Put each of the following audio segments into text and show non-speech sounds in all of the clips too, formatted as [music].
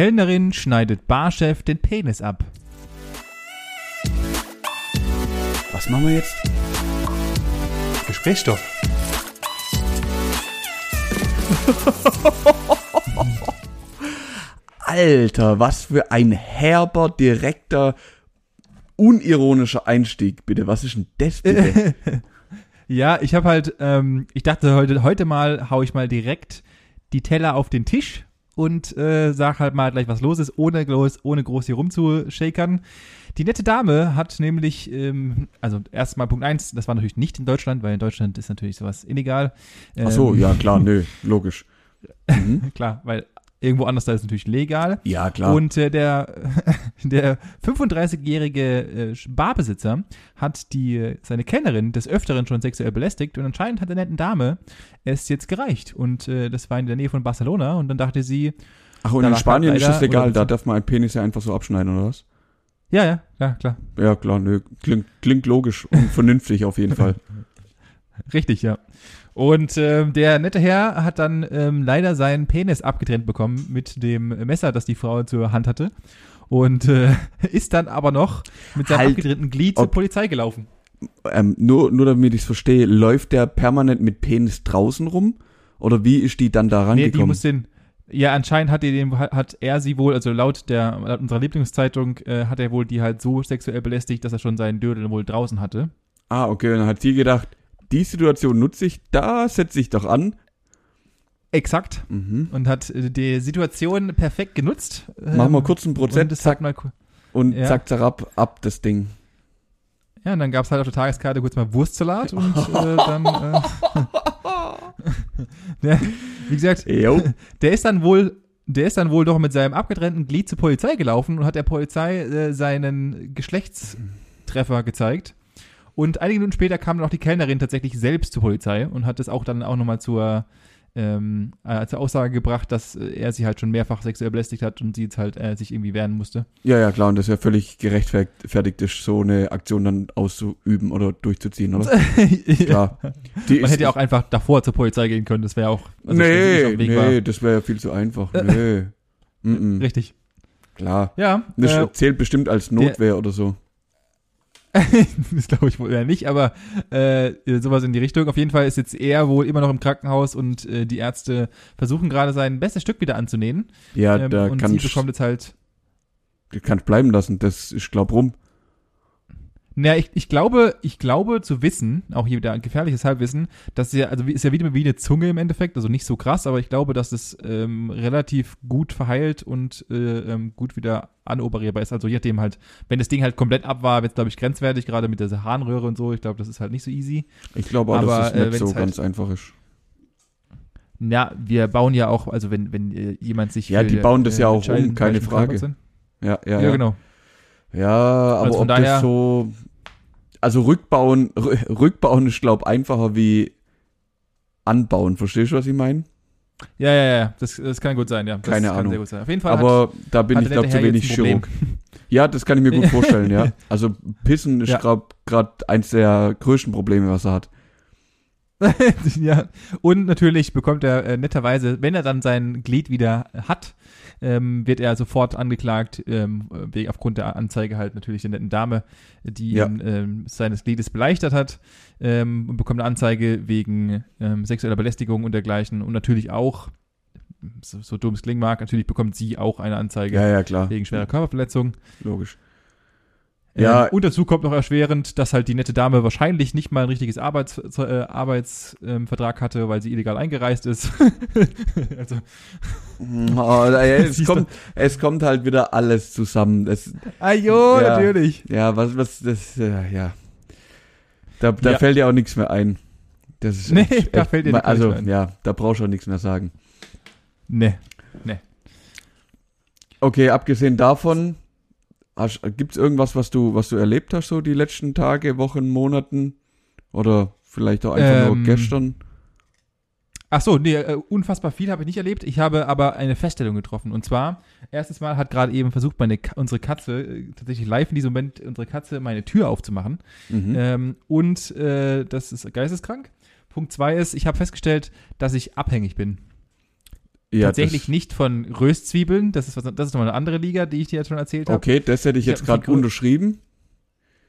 Kellnerin schneidet Barchef den Penis ab. Was machen wir jetzt? Gesprächsstoff. [laughs] Alter, was für ein herber, direkter, unironischer Einstieg, bitte. Was ist denn das bitte? [laughs] Ja, ich habe halt, ähm, ich dachte heute, heute mal hau ich mal direkt die Teller auf den Tisch und äh, sag halt mal gleich, was los ist, ohne groß, ohne groß hier rumzushakern. Die nette Dame hat nämlich, ähm, also erstmal Punkt eins, das war natürlich nicht in Deutschland, weil in Deutschland ist natürlich sowas illegal. Ähm, Ach so, ja, klar, [laughs] nö, logisch. [laughs] Mhm. Klar, weil irgendwo anders da ist es natürlich legal. Ja, klar. Und äh, der, [laughs] der 35-jährige äh, Barbesitzer hat die, äh, seine Kellnerin des Öfteren schon sexuell belästigt und anscheinend hat der netten Dame es jetzt gereicht. Und äh, das war in der Nähe von Barcelona und dann dachte sie, Ach, und in Spanien halt ist das leider- legal, da darf man ein Penis ja einfach so abschneiden, oder was? ja, ja, ja, klar. Ja, klar, nö, klingt, klingt logisch und vernünftig auf jeden Fall. [laughs] Richtig, ja. Und ähm, der nette Herr hat dann ähm, leider seinen Penis abgetrennt bekommen mit dem Messer, das die Frau zur Hand hatte. Und äh, [laughs] ist dann aber noch mit seinem Halt. abgetrennten Glied zur Polizei gelaufen. Ähm, nur, nur damit ich es verstehe, läuft der permanent mit Penis draußen rum? Oder wie ist die dann da Nee, die rangekommen? muss den. Ja, anscheinend hat, den, hat er sie wohl, also laut der laut unserer Lieblingszeitung, äh, hat er wohl die halt so sexuell belästigt, dass er schon seinen Dödel wohl draußen hatte. ah, okay, und dann hat sie gedacht, die Situation nutze ich, da setze ich doch an. Exakt. Mhm. Und hat äh, die Situation perfekt genutzt. Machen wir Ähm, kurz einen und Prozent, es zack, mal, und ja. zack, zack, ab, ab das Ding. Ja, und dann gab es halt auf der Tageskarte kurz mal Wurstsalat und äh, dann. Äh, [laughs] ja, wie gesagt, Jo. [laughs] der ist dann wohl. Der ist dann wohl doch mit seinem abgetrennten Glied zur Polizei gelaufen und hat der Polizei äh, seinen Geschlechtstreffer gezeigt. Und einige Minuten später kam dann auch die Kellnerin tatsächlich selbst zur Polizei und hat das auch dann auch nochmal zur, ähm, äh, zur Aussage gebracht, dass äh, er sie halt schon mehrfach sexuell belästigt hat und sie jetzt halt äh, sich irgendwie wehren musste. Ja, ja, klar, und das ist ja völlig gerechtfertigt ist, so eine Aktion dann auszuüben oder durchzuziehen, oder? [laughs] Klar. Die Man hätte ja auch einfach davor zur Polizei gehen können, das wäre auch. also nee, nee, war. das wäre ja viel zu einfach. Nee. [laughs] Mm -mm. Richtig. Klar. Ja, Das äh, zählt bestimmt als Notwehr oder so. [laughs] das glaube ich wohl eher nicht, aber äh, sowas in die Richtung. Auf jeden Fall ist jetzt er wohl immer noch im Krankenhaus und äh, die Ärzte versuchen gerade sein bestes Stück wieder anzunähen. Ja, Ähm, da und kann sie ich bekommt jetzt halt. kannst bleiben lassen. Das ist glaub rum. Naja, ich, ich glaube, ich glaube zu wissen, auch hier wieder ein gefährliches Halbwissen, dass ja, also ist ja wieder wie eine Zunge im Endeffekt, also nicht so krass, aber ich glaube, dass es ähm, relativ gut verheilt und äh, ähm, gut wieder anoperierbar ist. Also je nachdem halt, wenn das Ding halt komplett ab war, wird es, glaube ich, grenzwertig, gerade mit dieser Harnröhre und so. Ich glaube, das ist halt nicht so easy. Ich glaube auch, Aber, dass äh, das nicht wenn's so halt- ganz einfach ist. Ja, wir bauen ja auch, also wenn, wenn äh, jemand sich Ja, für, die bauen das ja auch um, keine Frage. Ja, ja, Ja, ja. genau. Ja, aber Also von ob das so. Also rückbauen, rü- [laughs] rückbauen ist, glaub einfacher wie anbauen. Verstehst du, was ich meine? Ja, ja, ja, das, das kann gut sein, ja. Das Keine kann Ahnung. sehr gut sein. Auf jeden Fall hat, Aber da bin hat ich, glaube nette zu wenig. Chirurg. [laughs] Ja, das kann ich mir gut vorstellen, ja. [laughs] Also Pissen ist Ja. gerade eins der größten Probleme, was er hat. ja, und natürlich bekommt er äh, netterweise, wenn er dann sein Glied wieder hat, ähm, wird er sofort angeklagt, ähm, wegen, aufgrund der Anzeige halt natürlich der netten Dame, die Ja. ihn ähm, seines Gliedes beleichtert hat, ähm, und bekommt eine Anzeige wegen ähm, sexueller Belästigung und dergleichen und natürlich auch, so, so dumm es klingen mag, natürlich bekommt sie auch eine Anzeige Ja, ja, klar. wegen schwerer Körperverletzung. Logisch. Ähm, Ja. und dazu kommt noch erschwerend, dass halt die nette Dame wahrscheinlich nicht mal ein richtiges Arbeits, äh, Arbeitsvertrag ähm, hatte, weil sie illegal eingereist ist. [laughs] also, Oh, ja, es, [laughs] kommt, es kommt halt wieder alles zusammen. Das, ajo, Ja. natürlich. ja, was, was, das, äh, ja. Da, da Ja. fällt ja auch nichts mehr ein. Das ist Nee, echt, da fällt dir nichts Also, mehr ein. ja, da brauchst du auch nichts mehr sagen. Ne. Okay, abgesehen davon, gibt es irgendwas, was du, was du erlebt hast, so die letzten Tage, Wochen, Monaten? Oder vielleicht auch einfach Ähm, nur gestern? Ach so, nee, äh, unfassbar viel habe ich nicht erlebt. Ich habe aber eine Feststellung getroffen. Und zwar, erstes Mal hat gerade eben versucht, meine, unsere Katze, äh, tatsächlich live in diesem Moment, unsere Katze meine Tür aufzumachen. Mhm. Ähm, und äh, das ist geisteskrank. Punkt zwei ist, ich habe festgestellt, dass ich abhängig bin. Ja, Tatsächlich nicht von Röstzwiebeln, das ist, was, das ist nochmal eine andere Liga, die ich dir jetzt schon erzählt habe. Okay, das hätte ich jetzt gerade unterschrieben.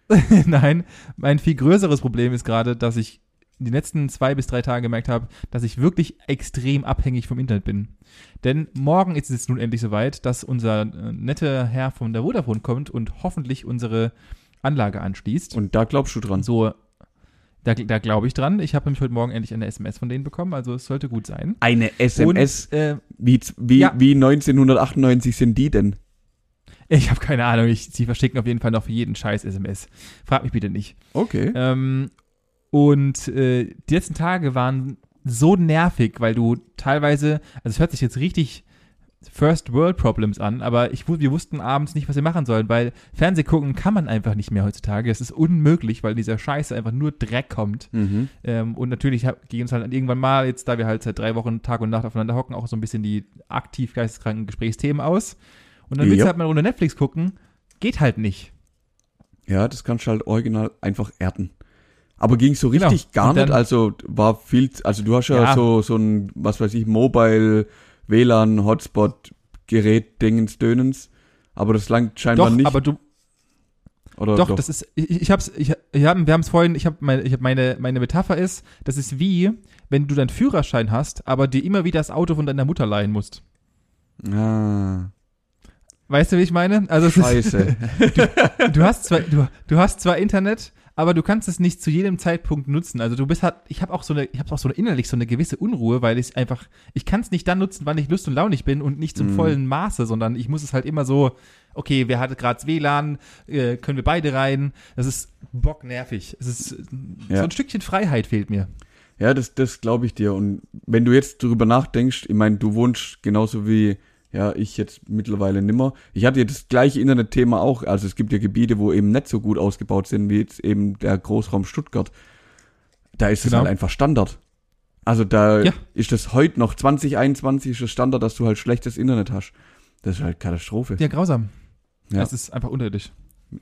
[laughs] Nein, mein viel größeres Problem ist gerade, dass ich die letzten zwei bis drei Tage gemerkt habe, dass ich wirklich extrem abhängig vom Internet bin. Denn morgen ist es nun endlich soweit, dass unser äh, netter Herr von der Vodafone kommt und hoffentlich unsere Anlage anschließt. Und da glaubst du dran. so, da, da glaube ich dran. Ich habe nämlich heute Morgen endlich eine SMS von denen bekommen, also es sollte gut sein. Eine SMS. Und, äh, wie, wie, Ja. wie 1998 sind die denn? ich habe keine Ahnung, ich, sie verschicken auf jeden Fall noch für jeden Scheiß SMS. Frag mich bitte nicht. Okay. Ähm, und äh, die letzten Tage waren so nervig, weil du teilweise, also es hört sich jetzt richtig First World Problems an, aber ich, wir wussten abends nicht, was wir machen sollen, weil Fernseh gucken kann man einfach nicht mehr heutzutage. Es ist unmöglich, weil dieser Scheiße einfach nur Dreck kommt. Mhm. Ähm, und natürlich hab- ging uns halt irgendwann mal, jetzt da wir halt seit drei Wochen Tag und Nacht aufeinander hocken, auch so ein bisschen die aktiv geisteskranken Gesprächsthemen aus. Und dann willst du halt mal ohne Netflix gucken, geht halt nicht. Ja, das kannst du halt original einfach erden. Aber ging so Genau. richtig gar Und dann- nicht, also war viel, also du hast ja, Ja. so, so ein, was weiß ich, Mobile, WLAN, Hotspot, Gerät, Dingens, Dönens. Aber das langt scheinbar Doch, nicht. aber du, oder Doch, das ist, ich, ich hab's, ich, ich hab, wir haben es vorhin, ich habe meine, ich hab meine, meine Metapher ist, das ist wie, wenn du deinen Führerschein hast, aber dir immer wieder das Auto von deiner Mutter leihen musst. Ah, Weißt du, wie ich meine? Also scheiße. [laughs] Ist, du hast zwar, du, du hast zwar Internet, aber du kannst es nicht zu jedem Zeitpunkt nutzen. Also du bist halt, ich habe auch so eine, ich habe auch so eine innerlich so eine gewisse Unruhe, weil ich einfach, ich kann es nicht dann nutzen, wann ich lust und launig bin und nicht zum Mhm. vollen Maße, sondern ich muss es halt immer so, okay, wer hat gerade WLAN, äh, können wir beide rein. Das ist bocknervig. Es ist Ja. so ein Stückchen Freiheit fehlt mir. Ja, das, das glaube ich dir. Und wenn du jetzt drüber nachdenkst, ich meine, du wohnst genauso wie ja ich jetzt mittlerweile nimmer. Ich hatte ja das gleiche Internetthema auch. Also es gibt ja Gebiete, wo eben nicht so gut ausgebaut sind wie jetzt eben der Großraum Stuttgart. Da ist es Genau. halt einfach Standard. Also da Ja. ist das heute noch 2021 ist das Standard, dass du halt schlechtes Internet hast. Das ist halt Katastrophe. Ja, grausam. Ja. Das ist einfach unterirdisch.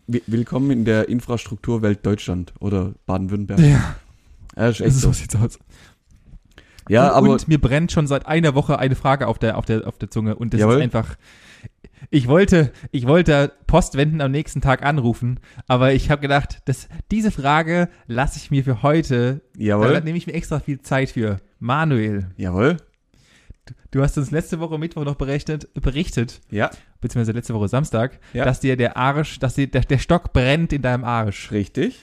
Wi- Willkommen in der Infrastrukturwelt Deutschland oder Baden-Württemberg. Ja, das ist echt so so. sieht's aus. Ja, und, aber und mir brennt schon seit einer Woche eine Frage auf der, auf der, auf der Zunge. Und das Jawohl. ist einfach. Ich wollte, ich wollte Postwenden am nächsten Tag anrufen, aber ich habe gedacht, dass diese Frage lasse ich mir für heute. Da jawohl, nehme ich mir extra viel Zeit für. Manuel, jawohl, du hast uns letzte Woche Mittwoch noch berichtet, berichtet, ja, beziehungsweise letzte Woche Samstag, Ja. dass dir der Arsch, dass dir der, der Stock brennt in deinem Arsch. richtig.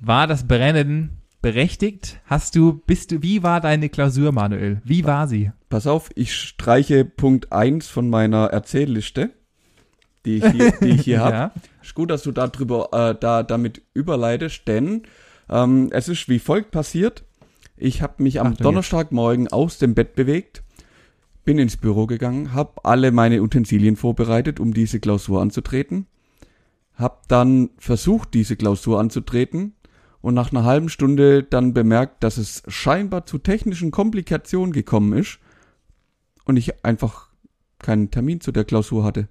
War das Brennen berechtigt? Hast du, bist du, wie war deine Klausur, Manuel? Wie war sie? Pass auf, ich streiche Punkt 1 von meiner Erzählliste, die ich hier, die ich hier [laughs] habe. Ja. Ist gut, dass du da drüber, äh, da damit überleitest, denn ähm, es ist wie folgt passiert. Ich habe mich am jetzt. Donnerstagmorgen aus dem Bett bewegt, bin ins Büro gegangen, habe alle meine Utensilien vorbereitet, um diese Klausur anzutreten, habe dann versucht, diese Klausur anzutreten und nach einer halben Stunde dann bemerkt, dass es scheinbar zu technischen Komplikationen gekommen ist und ich einfach keinen Termin zu der Klausur hatte.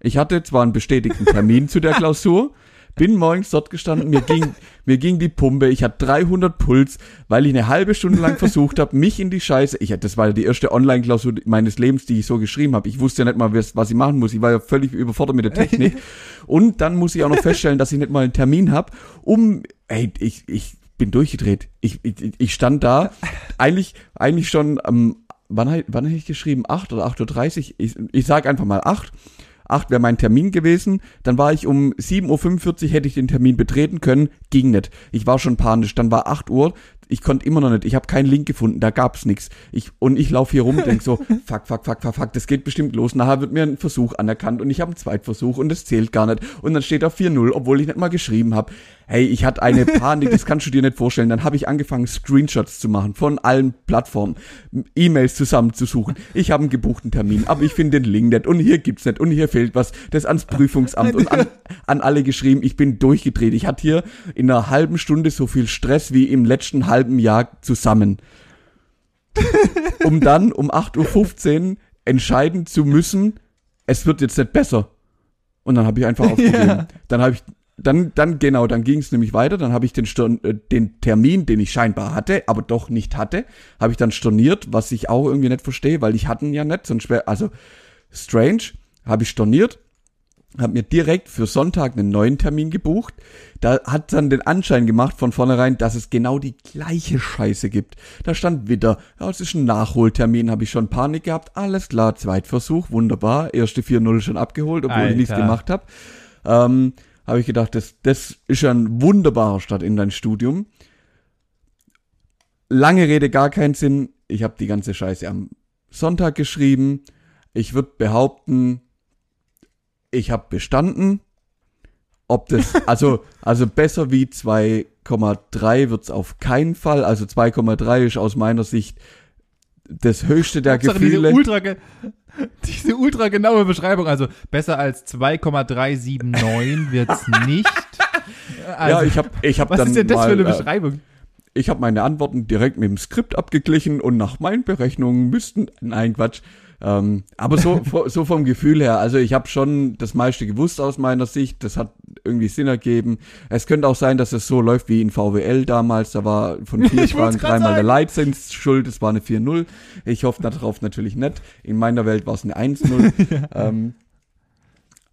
Ich hatte zwar einen bestätigten Termin zu der Klausur, bin morgens dort gestanden, mir ging, [laughs] mir ging die Pumpe, ich hatte 300 Puls, weil ich eine halbe Stunde lang versucht habe, mich in die Scheiße, ich, das war die erste Online-Klausur meines Lebens, die ich so geschrieben habe. Ich wusste ja nicht mal, was, was ich machen muss. Ich war ja völlig überfordert mit der Technik. [laughs] Und dann muss ich auch noch feststellen, dass ich nicht mal einen Termin habe, um, ey, ich, ich bin durchgedreht. Ich, ich, ich stand da, eigentlich, eigentlich schon am, wann, wann habe ich geschrieben? 8 oder 8.30 Uhr? Ich, ich sag einfach mal 8. 8 wäre mein Termin gewesen. Dann war ich um 7.45 Uhr, hätte ich den Termin betreten können. Ging nicht. Ich war schon panisch. Dann war 8 Uhr. Ich konnte immer noch nicht. Ich habe keinen Link gefunden. Da gab's nix. Ich, und ich laufe hier rum und denk so, [laughs] fuck, fuck, fuck, fuck, fuck, das geht bestimmt los. Nachher wird mir ein Versuch anerkannt und ich habe einen Zweitversuch und das zählt gar nicht. Und dann steht da 4-0, obwohl ich nicht mal geschrieben habe. Hey, ich hatte eine Panik, das kannst du dir nicht vorstellen. Dann habe ich angefangen, Screenshots zu machen von allen Plattformen, E-Mails zusammenzusuchen. Ich habe einen gebuchten Termin, aber ich finde den Link nicht und hier gibt's nicht und hier fehlt was. Das ans Prüfungsamt und an, an alle geschrieben. Ich bin durchgedreht. Ich hatte hier in einer halben Stunde so viel Stress wie im letzten halben Jahr zusammen. Um dann um 8.15 Uhr entscheiden zu müssen, es wird jetzt nicht besser. Und dann habe ich einfach [laughs] aufgegeben. Ja. Dann habe ich dann, dann genau, dann ging es nämlich weiter. Dann habe ich den, Storn, äh, den Termin, den ich scheinbar hatte, aber doch nicht hatte, habe ich dann storniert, was ich auch irgendwie nicht verstehe, weil ich hatten ja nicht, sonst wäre, also strange, habe ich storniert, habe mir direkt für Sonntag einen neuen Termin gebucht. Da hat dann den Anschein gemacht von vornherein, dass es genau die gleiche Scheiße gibt. Da stand wieder, ja, es ist ein Nachholtermin, habe ich schon Panik gehabt. Alles klar, Zweitversuch, wunderbar, erste 4-0 schon abgeholt, obwohl Alter. ich nichts gemacht habe. Ähm, habe ich gedacht, das, das ist ja ein wunderbarer Start in dein Studium. Lange Rede, gar keinen Sinn. Ich habe die ganze Scheiße am Sonntag geschrieben. Ich würde behaupten, ich habe bestanden. Ob das, [laughs] also, also besser wie 2,3 wird's auf keinen Fall. Also 2,3 ist aus meiner Sicht das höchste der Hauptsache Gefühle. Diese ultra, [laughs] diese ultra genaue Beschreibung. Also besser als 2,379 wird's [laughs] nicht. Also, ja, ich habe ich hab was dann ist denn das mal, für eine äh, Beschreibung? Ich habe meine Antworten direkt mit dem Skript abgeglichen und nach meinen Berechnungen müssten, nein Quatsch, ähm, aber so, [laughs] so vom Gefühl her, also ich habe schon das meiste gewusst aus meiner Sicht, das hat irgendwie Sinn ergeben. Es könnte auch sein, dass es so läuft wie in VWL damals, da war von [laughs] vier Fragen dreimal der. Leitzins schuld, es war eine 4-0. Ich hoffe darauf natürlich nicht. In meiner Welt war es eine 1-0. [laughs] ähm,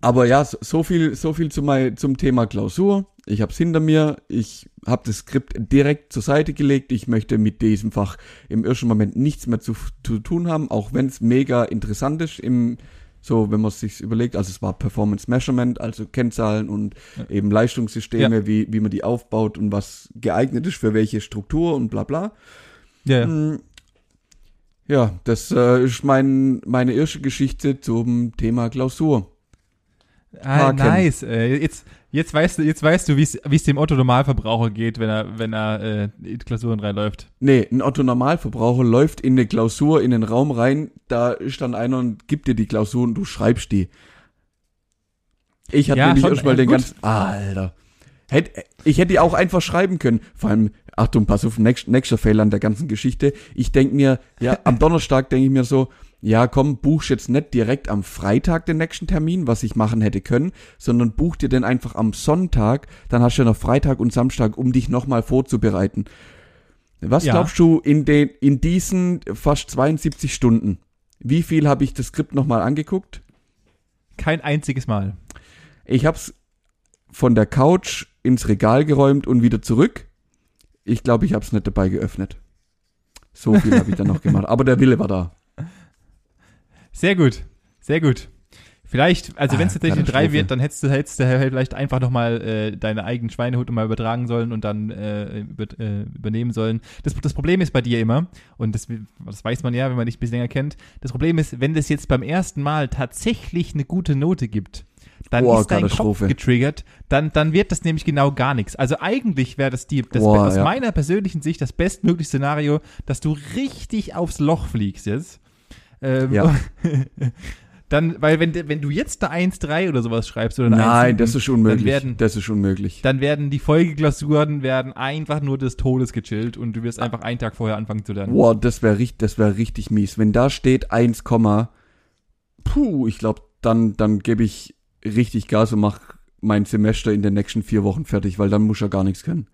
aber ja, so, viel, so viel zu mein, zum Thema Klausur. Ich habe es hinter mir. Ich habe das Skript direkt zur Seite gelegt. Ich möchte mit diesem Fach im ersten Moment nichts mehr zu, zu tun haben, auch wenn es mega interessant ist im so, wenn man es sich überlegt, also es war Performance Measurement, also Kennzahlen und eben Leistungssysteme, wie, wie man die aufbaut und was geeignet ist für welche Struktur und bla bla. Ja, ja. Mm, Ja, das äh, ist mein, meine erste Geschichte zum Thema Klausur. Ah, Haken. nice. Äh, jetzt, jetzt weißt du, jetzt weißt du, wie es dem Otto Normalverbraucher geht, wenn er, wenn er äh, in Klausuren reinläuft. Nee, ein Otto Normalverbraucher läuft in eine Klausur, in den Raum rein, da ist dann einer und gibt dir die Klausur und du schreibst die. Ich hatte Ja, nämlich erstmal ja, den gut. ganzen, Alter. Hätt, ich hätte die auch einfach schreiben können. Vor allem, Achtung, pass auf, nächst, nächster Fehler an der ganzen Geschichte. Ich denk mir, ja, am [laughs] Donnerstag denke ich mir so, ja komm, buchst jetzt nicht direkt am Freitag den nächsten Termin, was ich machen hätte können, sondern buch dir den einfach am Sonntag, dann hast du ja noch Freitag und Samstag, um dich nochmal vorzubereiten. Was Ja. glaubst du in den, in diesen fast 72 Stunden? Wie viel habe ich das Skript nochmal angeguckt? Kein einziges Mal. Ich hab's von der Couch ins Regal geräumt und wieder zurück. Ich glaube, ich hab's nicht dabei geöffnet. So viel habe ich dann noch [laughs] gemacht. Aber der Wille war da. Sehr gut. Sehr gut. Vielleicht, also Ah, wenn es tatsächlich eine 3 Katastrophe. wird, dann hättest du, hättest du vielleicht einfach nochmal äh, deine eigenen Schweinehut mal übertragen sollen und dann äh, über, äh, übernehmen sollen. Das, das Problem ist bei dir immer, und das, das weiß man ja, wenn man dich ein bisschen länger kennt, das Problem ist, wenn das jetzt beim ersten Mal tatsächlich eine gute Note gibt, dann Boah, ist dein Kopf getriggert, dann, dann wird das nämlich genau gar nichts. Also eigentlich wäre das die, das Boah, aus ja. meiner persönlichen Sicht das bestmögliche Szenario, dass du richtig aufs Loch fliegst jetzt. Ähm, Ja. [laughs] Dann, weil wenn, wenn du jetzt eine 1-3 oder sowas schreibst oder eine Nein, 1-7, das ist unmöglich. Werden, das ist unmöglich. dann werden die Folgeklausuren werden einfach nur des Todes gechillt und du wirst einfach einen Tag vorher anfangen zu lernen. Boah, das wäre richtig, das wäre richtig mies. Wenn da steht 1, puh, ich glaube, dann, dann gebe ich richtig Gas und mach mein Semester in den nächsten vier Wochen fertig, weil dann muss er gar nichts können.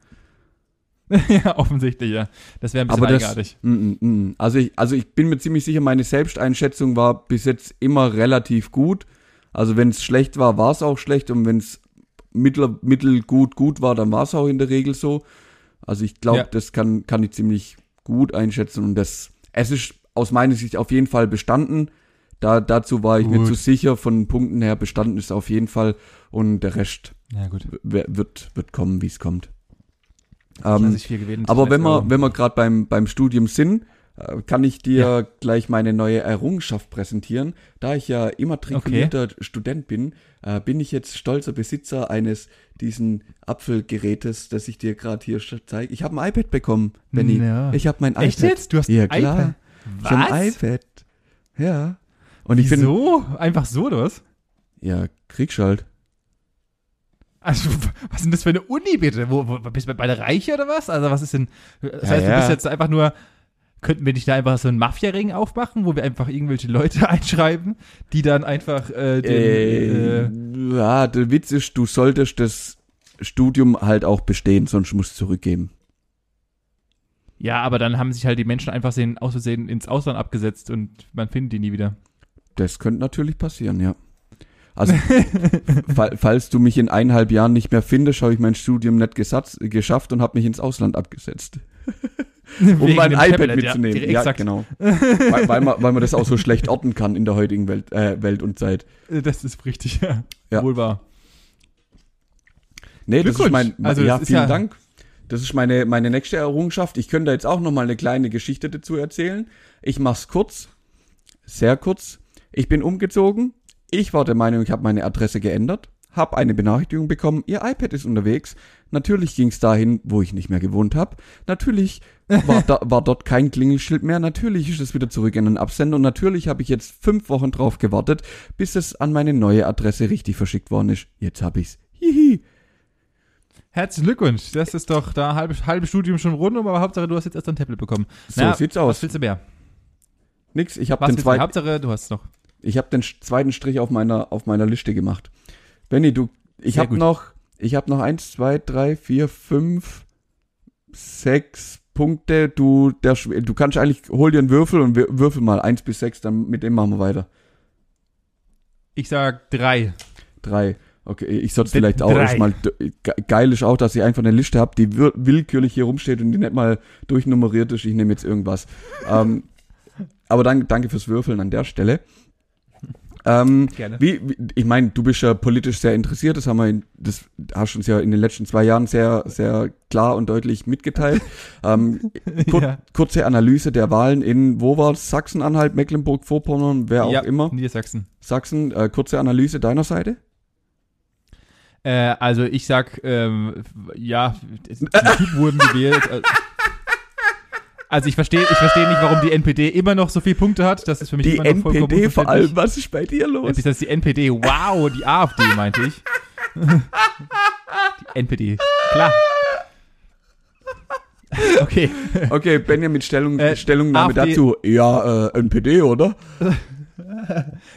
[laughs] ja, offensichtlich, ja. Das wäre ein bisschen Aber das, eigenartig. mm, mm, mm. Also ich, also ich bin mir ziemlich sicher, meine Selbsteinschätzung war bis jetzt immer relativ gut. Also wenn es schlecht war, war es auch schlecht und wenn es mittel, mittelgut gut war, dann war es auch in der Regel so. Also ich glaube, Ja. das kann, kann ich ziemlich gut einschätzen und das, es ist aus meiner Sicht auf jeden Fall bestanden. Da, dazu war ich mir Gut. zu sicher, von den Punkten her bestanden ist auf jeden Fall und der Rest Ja, gut. w- wird, wird kommen, wie es kommt. Ähm, aber wenn wir, wenn wir gerade beim, beim Studium sind, äh, kann ich dir gleich meine neue Errungenschaft präsentieren. Da ich ja immatrikulierter Student bin, äh, bin ich jetzt stolzer Besitzer eines diesen Apfelgerätes, das ich dir gerade hier zeige. Ich habe ein iPad bekommen, Benny. Ja. Ich habe mein Echt iPad. jetzt? Du hast ja, ein klar. iPad? Ich hab ein Was? iPad. Ja. Und ich bin Wieso? Einfach so, oder was? ja Kriegschalt. Also, was ist denn das für eine Uni, bitte? Wo, wo, bist du bei der Reiche oder was? Also, was ist denn. Das Ja, heißt, du ja. bist jetzt einfach nur. Könnten wir nicht da einfach so einen Mafia-Ring aufmachen, wo wir einfach irgendwelche Leute [laughs] einschreiben, die dann einfach äh, den. Äh, Äh, ja, der Witz ist, du solltest das Studium halt auch bestehen, sonst muss zurückgeben. Ja, aber dann haben sich halt die Menschen einfach sehen, aus Versehen ins Ausland abgesetzt und man findet die nie wieder. Das könnte natürlich passieren, ja. Also, [laughs] fall, falls du mich in eineinhalb Jahren nicht mehr findest, habe ich mein Studium nicht gesatz, geschafft und habe mich ins Ausland abgesetzt. [laughs] um mein iPad Tablet, mitzunehmen. Ja, Ja, exakt. genau. [laughs] weil, weil, man, weil man das auch so schlecht orten kann in der heutigen Welt, äh, Welt und Zeit. Das ist richtig, ja. Ja. Wohl wahr. Nee, das ist mein, Also, ja, vielen ja- Dank. Das ist meine, meine nächste Errungenschaft. Ich könnte jetzt auch noch mal eine kleine Geschichte dazu erzählen. Ich mach's kurz. Sehr kurz. Ich bin umgezogen. Ich war der Meinung, ich habe meine Adresse geändert. Hab eine Benachrichtigung bekommen, ihr iPad ist unterwegs. Natürlich ging's dahin, wo ich nicht mehr gewohnt habe. Natürlich war, da, [laughs] war dort kein Klingelschild mehr. Natürlich ist es wieder zurück in den Absender. Und natürlich habe ich jetzt fünf Wochen drauf gewartet, bis es an meine neue Adresse richtig verschickt worden ist. Jetzt hab ich's. Hihi. Herzlichen Glückwunsch. Das ist doch da halbe, halbe Studium schon rund, aber Hauptsache, du hast jetzt erst ein Tablet bekommen. So Na, sieht's Was aus. willst du mehr? Nix, ich habe Was den, zweiten, Hauptsache, du hast es noch. Ich hab den zweiten Strich auf meiner, auf meiner Liste gemacht. Benny, du, ich habe noch, ich habe noch eins, zwei, drei, vier, fünf, sechs Punkte. Du, der, du kannst eigentlich, hol dir einen Würfel und würfel mal eins bis sechs, dann mit dem machen wir weiter. Ich sag drei. Drei. Okay, ich sollte vielleicht auch erstmal, ge- geil ist auch, dass ich einfach eine Liste habe, die willkürlich hier rumsteht und die nicht mal durchnummeriert ist. Ich nehme jetzt irgendwas. ähm, [laughs] aber danke, danke fürs Würfeln an der Stelle. Ähm, Gerne. wie, wie, ich meine, du bist ja politisch sehr interessiert, das haben wir, in, das hast du uns ja in den letzten zwei Jahren sehr, sehr klar und deutlich mitgeteilt. [laughs] ähm, kur ja. kurze Analyse der Wahlen in, wo war Sachsen-Anhalt, Mecklenburg-Vorpommern, wer auch ja, immer. Niedersachsen. Sachsen, äh, kurze Analyse deiner Seite? Äh, also ich sag, ähm, ja, die Typen wurden gewählt. Also ich verstehe ich verstehe nicht, warum die NPD immer noch so viele Punkte hat. Das ist für mich Die immer noch vollkommen NPD vor allem, was ist bei dir los? Das ist die NPD. Wow, die AfD meinte ich. die NPD. Klar. Okay. Okay, Benjamin, Stellung, Äh, Stellungnahme AfD dazu. Ja, äh, NPD, oder?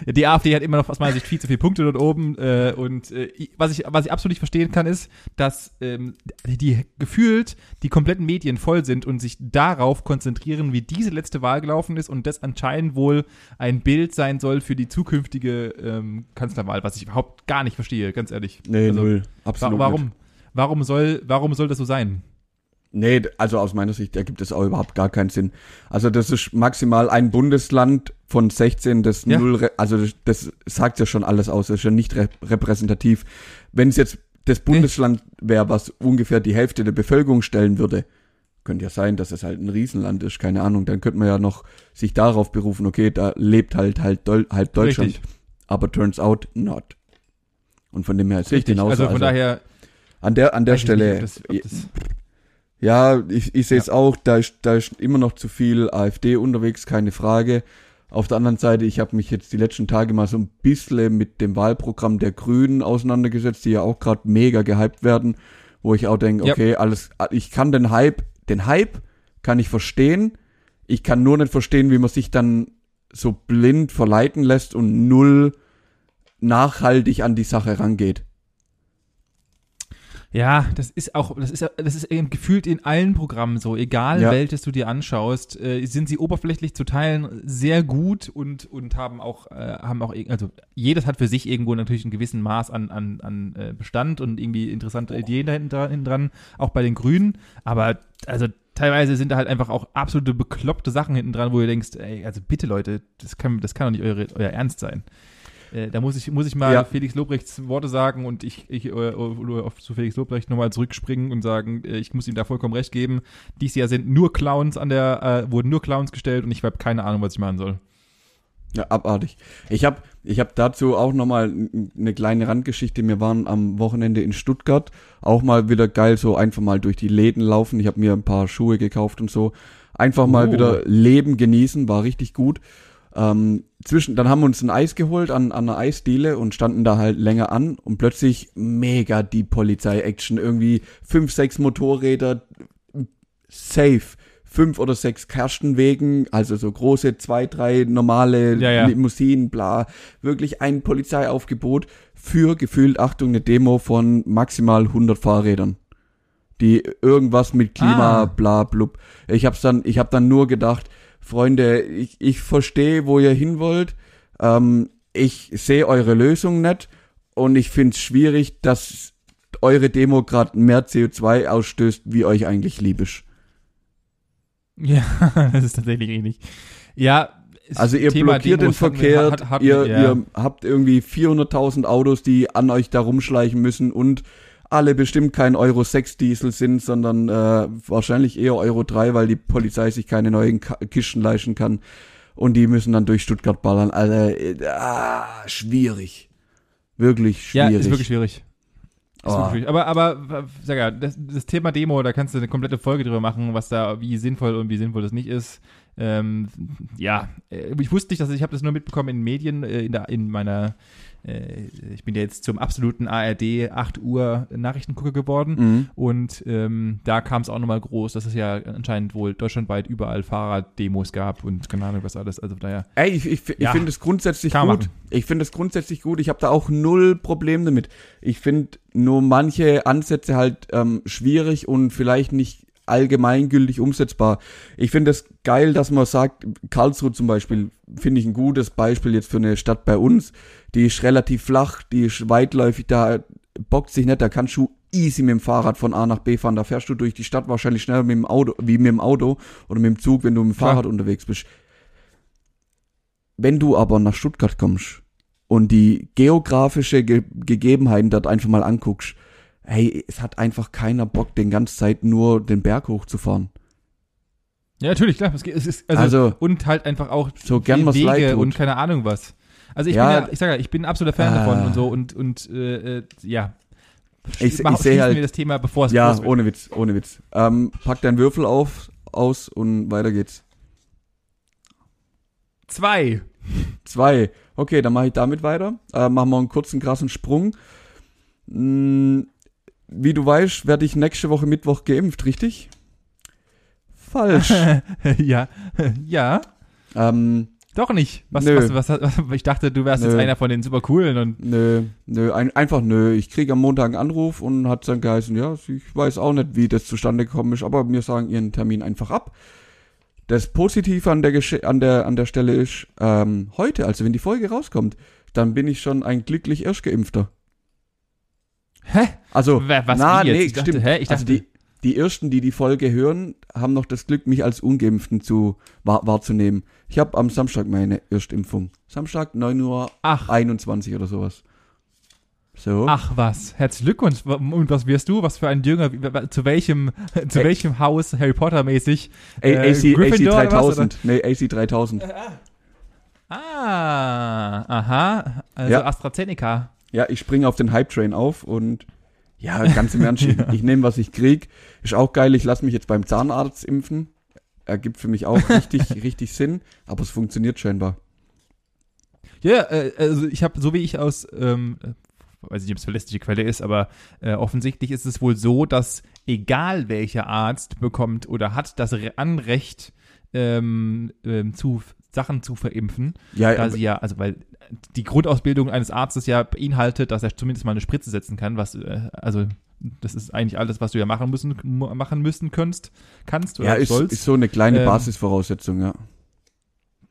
Die AfD hat immer noch aus meiner Sicht viel zu viele Punkte dort oben. Äh, und äh, was, ich, was ich absolut nicht verstehen kann, ist, dass ähm, die gefühlt die kompletten Medien voll sind und sich darauf konzentrieren, wie diese letzte Wahl gelaufen ist und das anscheinend wohl ein Bild sein soll für die zukünftige ähm, Kanzlerwahl, was ich überhaupt gar nicht verstehe, ganz ehrlich. Nee, Also, null. Absolut warum? Nicht. Warum soll, warum soll das so sein? Nee, also aus meiner Sicht ergibt das auch überhaupt gar keinen Sinn. Also das ist maximal ein Bundesland von 16, das Ja. null, also das, das sagt ja schon alles aus, das ist ja nicht rep repräsentativ. Wenn es jetzt das Bundesland wäre, was ungefähr die Hälfte der Bevölkerung stellen würde, könnte ja sein, dass es halt ein Riesenland ist, keine Ahnung, dann könnte man ja noch sich darauf berufen, okay, da lebt halt halt Deu halb Deutschland. Richtig. Aber turns out not. Und von dem her sehe ich genauso. Also von daher. an der, an der Stelle, nicht, ob das, ob das, ja, ich, ich sehe es auch, da ist, da ist immer noch zu viel AfD unterwegs, keine Frage. Auf der anderen Seite, ich habe mich jetzt die letzten Tage mal so ein bisschen mit dem Wahlprogramm der Grünen auseinandergesetzt, die ja auch gerade mega gehypt werden, wo ich auch denke, Ja. okay, alles, ich kann den Hype, den Hype kann ich verstehen, ich kann nur nicht verstehen, wie man sich dann so blind verleiten lässt und null nachhaltig an die Sache rangeht. Ja, das ist auch, das ist, das ist eben gefühlt in allen Programmen so. Egal Ja. welches du dir anschaust, äh, sind sie oberflächlich zu Teilen sehr gut und, und haben auch, äh, haben auch, also jedes hat für sich irgendwo natürlich ein gewissen Maß an, an, an äh, Bestand und irgendwie interessante Ideen da hinten dran, hinten dran, auch bei den Grünen. Aber also teilweise sind da halt einfach auch absolute bekloppte Sachen hinten dran, wo du denkst, ey, also bitte Leute, das kann, das kann doch nicht eure, euer Ernst sein. Äh, da muss ich, muss ich mal Ja. Felix Lobrechts Worte sagen und ich, ich äh, oder auf zu Felix Lobrecht nochmal zurückspringen und sagen, äh, ich muss ihm da vollkommen recht geben. Dies Jahr sind nur Clowns an der, äh, wurden nur Clowns gestellt und ich habe keine Ahnung, was ich machen soll. Ja, abartig. Ich habe ich hab dazu auch nochmal eine kleine Randgeschichte. Wir waren am Wochenende in Stuttgart. Auch mal wieder geil, so einfach mal durch die Läden laufen. Ich habe mir ein paar Schuhe gekauft und so. Einfach mal Oh. wieder Leben genießen, war richtig gut. Ähm, zwischen, dann haben wir uns ein Eis geholt an, an einer Eisdiele und standen da halt länger an und plötzlich mega die Polizei-Action. Irgendwie fünf, sechs Motorräder, safe fünf oder sechs Kerstenwegen, also so große zwei, drei normale Ja, ja. Limousinen, bla. Wirklich ein Polizeiaufgebot für gefühlt, Achtung, eine Demo von maximal 100 Fahrrädern. Die irgendwas mit Klima, Ah. bla, blub. Ich hab's dann, ich hab dann nur gedacht, Freunde, ich, ich verstehe, wo ihr hin wollt. Ähm, ich sehe eure Lösung nicht und ich find's schwierig, dass eure Demo gerade mehr CO2 ausstößt, wie euch eigentlich lieb ist. Ja, [laughs] das ist tatsächlich ähnlich. Ja, es- Also ihr Thema blockiert Demos den Verkehr, hat- hatten- ihr, ja. ihr habt irgendwie 400.000 Autos, die an euch da rumschleichen müssen und alle bestimmt kein Euro 6 Diesel sind, sondern äh, wahrscheinlich eher Euro 3, weil die Polizei sich keine neuen Ka Kisten leisten kann und die müssen dann durch Stuttgart ballern. Also äh, ah, schwierig. Wirklich Ja, schwierig. ist wirklich schwierig. Ist Oh. wirklich schwierig. Aber, aber, sag ja, das, das Thema Demo, da kannst du eine komplette Folge drüber machen, was da, wie sinnvoll und wie sinnvoll das nicht ist. Ähm, ja, äh, ich wusste nicht, dass ich habe das nur mitbekommen in Medien, äh, in, der, in meiner, ich bin ja jetzt zum absoluten ARD 8 Uhr Nachrichtengucker geworden. Mhm. Und ähm, da kam es auch nochmal groß, dass es ja anscheinend wohl deutschlandweit überall Fahrraddemos gab und keine Ahnung was alles. Also daher, Ey, ich, ich, ich Ja. finde es grundsätzlich gut. machen. Ich finde es grundsätzlich gut. Ich habe da auch null Problem damit. Ich finde nur manche Ansätze halt ähm, schwierig und vielleicht nicht allgemeingültig umsetzbar. Ich finde es geil, dass man sagt, Karlsruhe zum Beispiel, finde ich ein gutes Beispiel jetzt für eine Stadt bei uns. Die ist relativ flach, die ist weitläufig, da bockt sich nicht, da kannst du easy mit dem Fahrrad von A nach B fahren. Da fährst du durch die Stadt wahrscheinlich schneller mit dem Auto, wie mit dem Auto oder mit dem Zug, wenn du mit dem. Fahrrad unterwegs bist. Wenn du aber nach Stuttgart kommst und die geografische Ge Gegebenheiten dort einfach mal anguckst, hey, es hat einfach keiner Bock, den ganze Zeit nur den Berg hochzufahren. ja natürlich, klar, es, geht- es ist, also, Also, und halt einfach auch so gern leid Wege tut. und keine Ahnung was. Also ich Ja. bin ja, ich sage ja, ich bin ein absoluter Fan Ah. davon und so und und äh, äh, ja. Ich- Mach- ich sehe halt- wir das Thema, bevor es ja, ohne Witz, ohne Witz. Ähm, pack deinen Würfel auf, aus und weiter geht's. Zwei. Zwei. Okay, dann mache ich damit weiter. Äh, machen wir einen kurzen, krassen Sprung. Hm, wie du weißt, werde ich nächste Woche Mittwoch geimpft, richtig? Falsch. [laughs] ja, ja, ähm, doch nicht. Was, Nö. was, was, was, ich dachte, du wärst jetzt Nö. einer von den super coolen und Nö, nö, ein, einfach nö. Ich kriege am Montag einen Anruf und hat dann geheißen, ja, ich weiß auch nicht, wie das zustande gekommen ist, aber mir sagen ihren Termin einfach ab. Das Positive an der, Gesche an der, an der Stelle ist, ähm, heute, also wenn die Folge rauskommt, dann bin ich schon ein glücklich Erstgeimpfter. Hä? Also, was, na, nee, Ich dachte, stimmt. hä? Ich also dachte- die, die Ersten, die die Folge hören, haben noch das Glück, mich als Ungeimpften zu, wahr, wahrzunehmen. Ich habe am Samstag meine Erstimpfung. Samstag 9 Uhr Ach, 21 oder sowas. So. ach was. Herzlichen Glückwunsch. Und was wirst du? Was für ein Jünger? Zu welchem, [laughs] zu Ey. welchem Haus Harry Potter mäßig? A Äh, AC, AC Gryffindor oder was, 3000. Nee, AC 3000. Ah, aha. Also Ja. AstraZeneca. Ja, ich springe auf den Hype-Train auf und ja, ganz im Ernst, [laughs] ich, ich nehme, was ich krieg. Ist auch geil, ich lasse mich jetzt beim Zahnarzt impfen. Ergibt für mich auch [laughs] richtig, richtig Sinn, aber es funktioniert scheinbar. Ja, äh, also ich habe, so wie ich aus, ähm, äh, weiß nicht, ob es verlässliche Quelle ist, aber äh, offensichtlich ist es wohl so, dass egal welcher Arzt bekommt oder hat das Re Anrecht, ähm, ähm, zu Sachen zu verimpfen, Ja, da sie ja, also weil die Grundausbildung eines Arztes ja beinhaltet, dass er zumindest mal eine Spritze setzen kann, was, äh, also das ist eigentlich alles, was du ja machen müssen, machen müssen kannst, kannst oder ja ist, sollst. ist so eine kleine Ähm, Basisvoraussetzung, ja.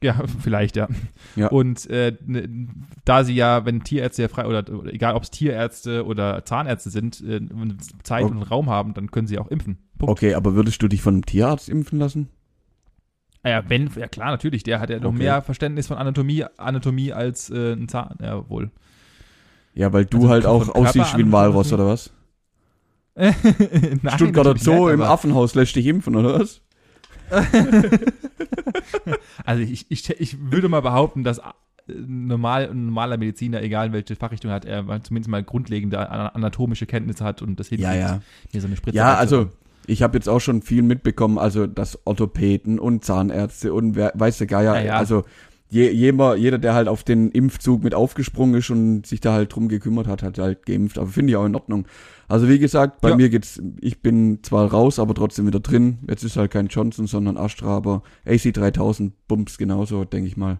Ja, [laughs] vielleicht, ja. Ja. Und äh, ne, da sie ja, wenn Tierärzte ja frei, oder, oder egal ob es Tierärzte oder Zahnärzte sind, äh, Zeit Oh. und Raum haben, dann können sie auch impfen. Punkt. Okay, aber würdest du dich von einem Tierarzt impfen lassen? Ah Ja, wenn, ja klar, natürlich, der hat ja noch Okay. mehr Verständnis von Anatomie, Anatomie als äh, ein Zahn, ja wohl. Ja, weil du Also halt auch aussiehst wie ein? Walross, oder was? [laughs] Nein, Stuttgarter Zoo nicht, im Affenhaus lässt dich impfen, oder was? [laughs] Also ich, ich, ich würde mal behaupten, dass äh, normal, ein normaler Mediziner, egal welche Fachrichtung hat, er zumindest mal grundlegende ana- anatomische Kenntnisse hat und das hinkriegt, mir so eine Spritze Ja, also ich habe jetzt auch schon viel mitbekommen, also dass Orthopäden und Zahnärzte und wer, weiß der Geier, also je, jeder, jeder, der halt auf den Impfzug mit aufgesprungen ist und sich da halt drum gekümmert hat, hat halt geimpft. Aber finde ich auch in Ordnung. Also wie gesagt, bei Ja. mir geht's, ich bin zwar raus, aber trotzdem wieder drin. Jetzt ist halt kein Johnson, sondern Astra, aber AC3000 Bumps genauso, denke ich mal.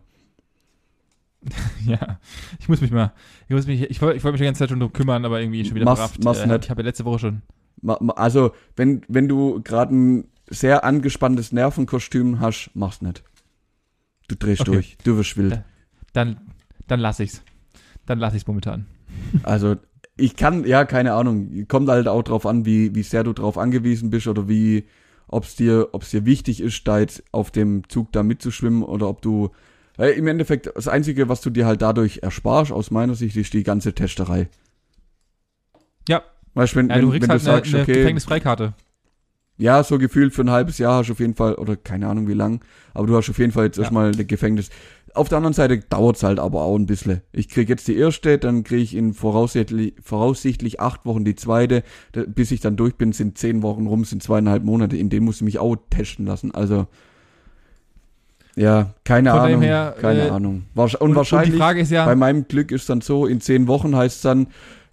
[laughs] Ja, ich muss mich mal, ich muss mich, ich wollte ich wollte mich die ganze Zeit schon drum kümmern, aber irgendwie schon wieder verrafft. mach's Äh. Ich habe ja letzte Woche schon. Also, wenn, wenn du gerade ein sehr angespanntes Nervenkostüm hast, mach's nicht. Du drehst Okay. durch, du wirst wild. Dann, dann lass ich's. Dann lass ich's momentan. [laughs] Also, ich kann, ja, keine Ahnung, kommt halt auch drauf an, wie, wie sehr du drauf angewiesen bist oder wie, ob's dir, ob's dir wichtig ist, da jetzt auf dem Zug da mitzuschwimmen oder ob du, äh, im Endeffekt, das Einzige, was du dir halt dadurch ersparst, aus meiner Sicht, ist die ganze Testerei. Ja, Weißt wenn, ja wenn, du wenn kriegst du halt eine, sagst, eine okay, Gefängnisfreikarte. Ja, so gefühlt für ein halbes Jahr hast du auf jeden Fall, oder keine Ahnung wie lang, aber du hast auf jeden Fall jetzt Ja. erstmal ein Gefängnis. Auf der anderen Seite dauert's halt aber auch ein bisschen. Ich krieg jetzt die erste, dann krieg ich in voraussichtlich, voraussichtlich acht Wochen die zweite. Da, bis ich dann durch bin, sind zehn Wochen rum, sind zweieinhalb Monate. In denen muss ich mich auch testen lassen. Also, ja, keine Von Ahnung. her, keine äh, Ahnung. Und, Und, wahrscheinlich, und die Frage ist ja, bei meinem Glück ist dann so, in zehn Wochen heißt dann,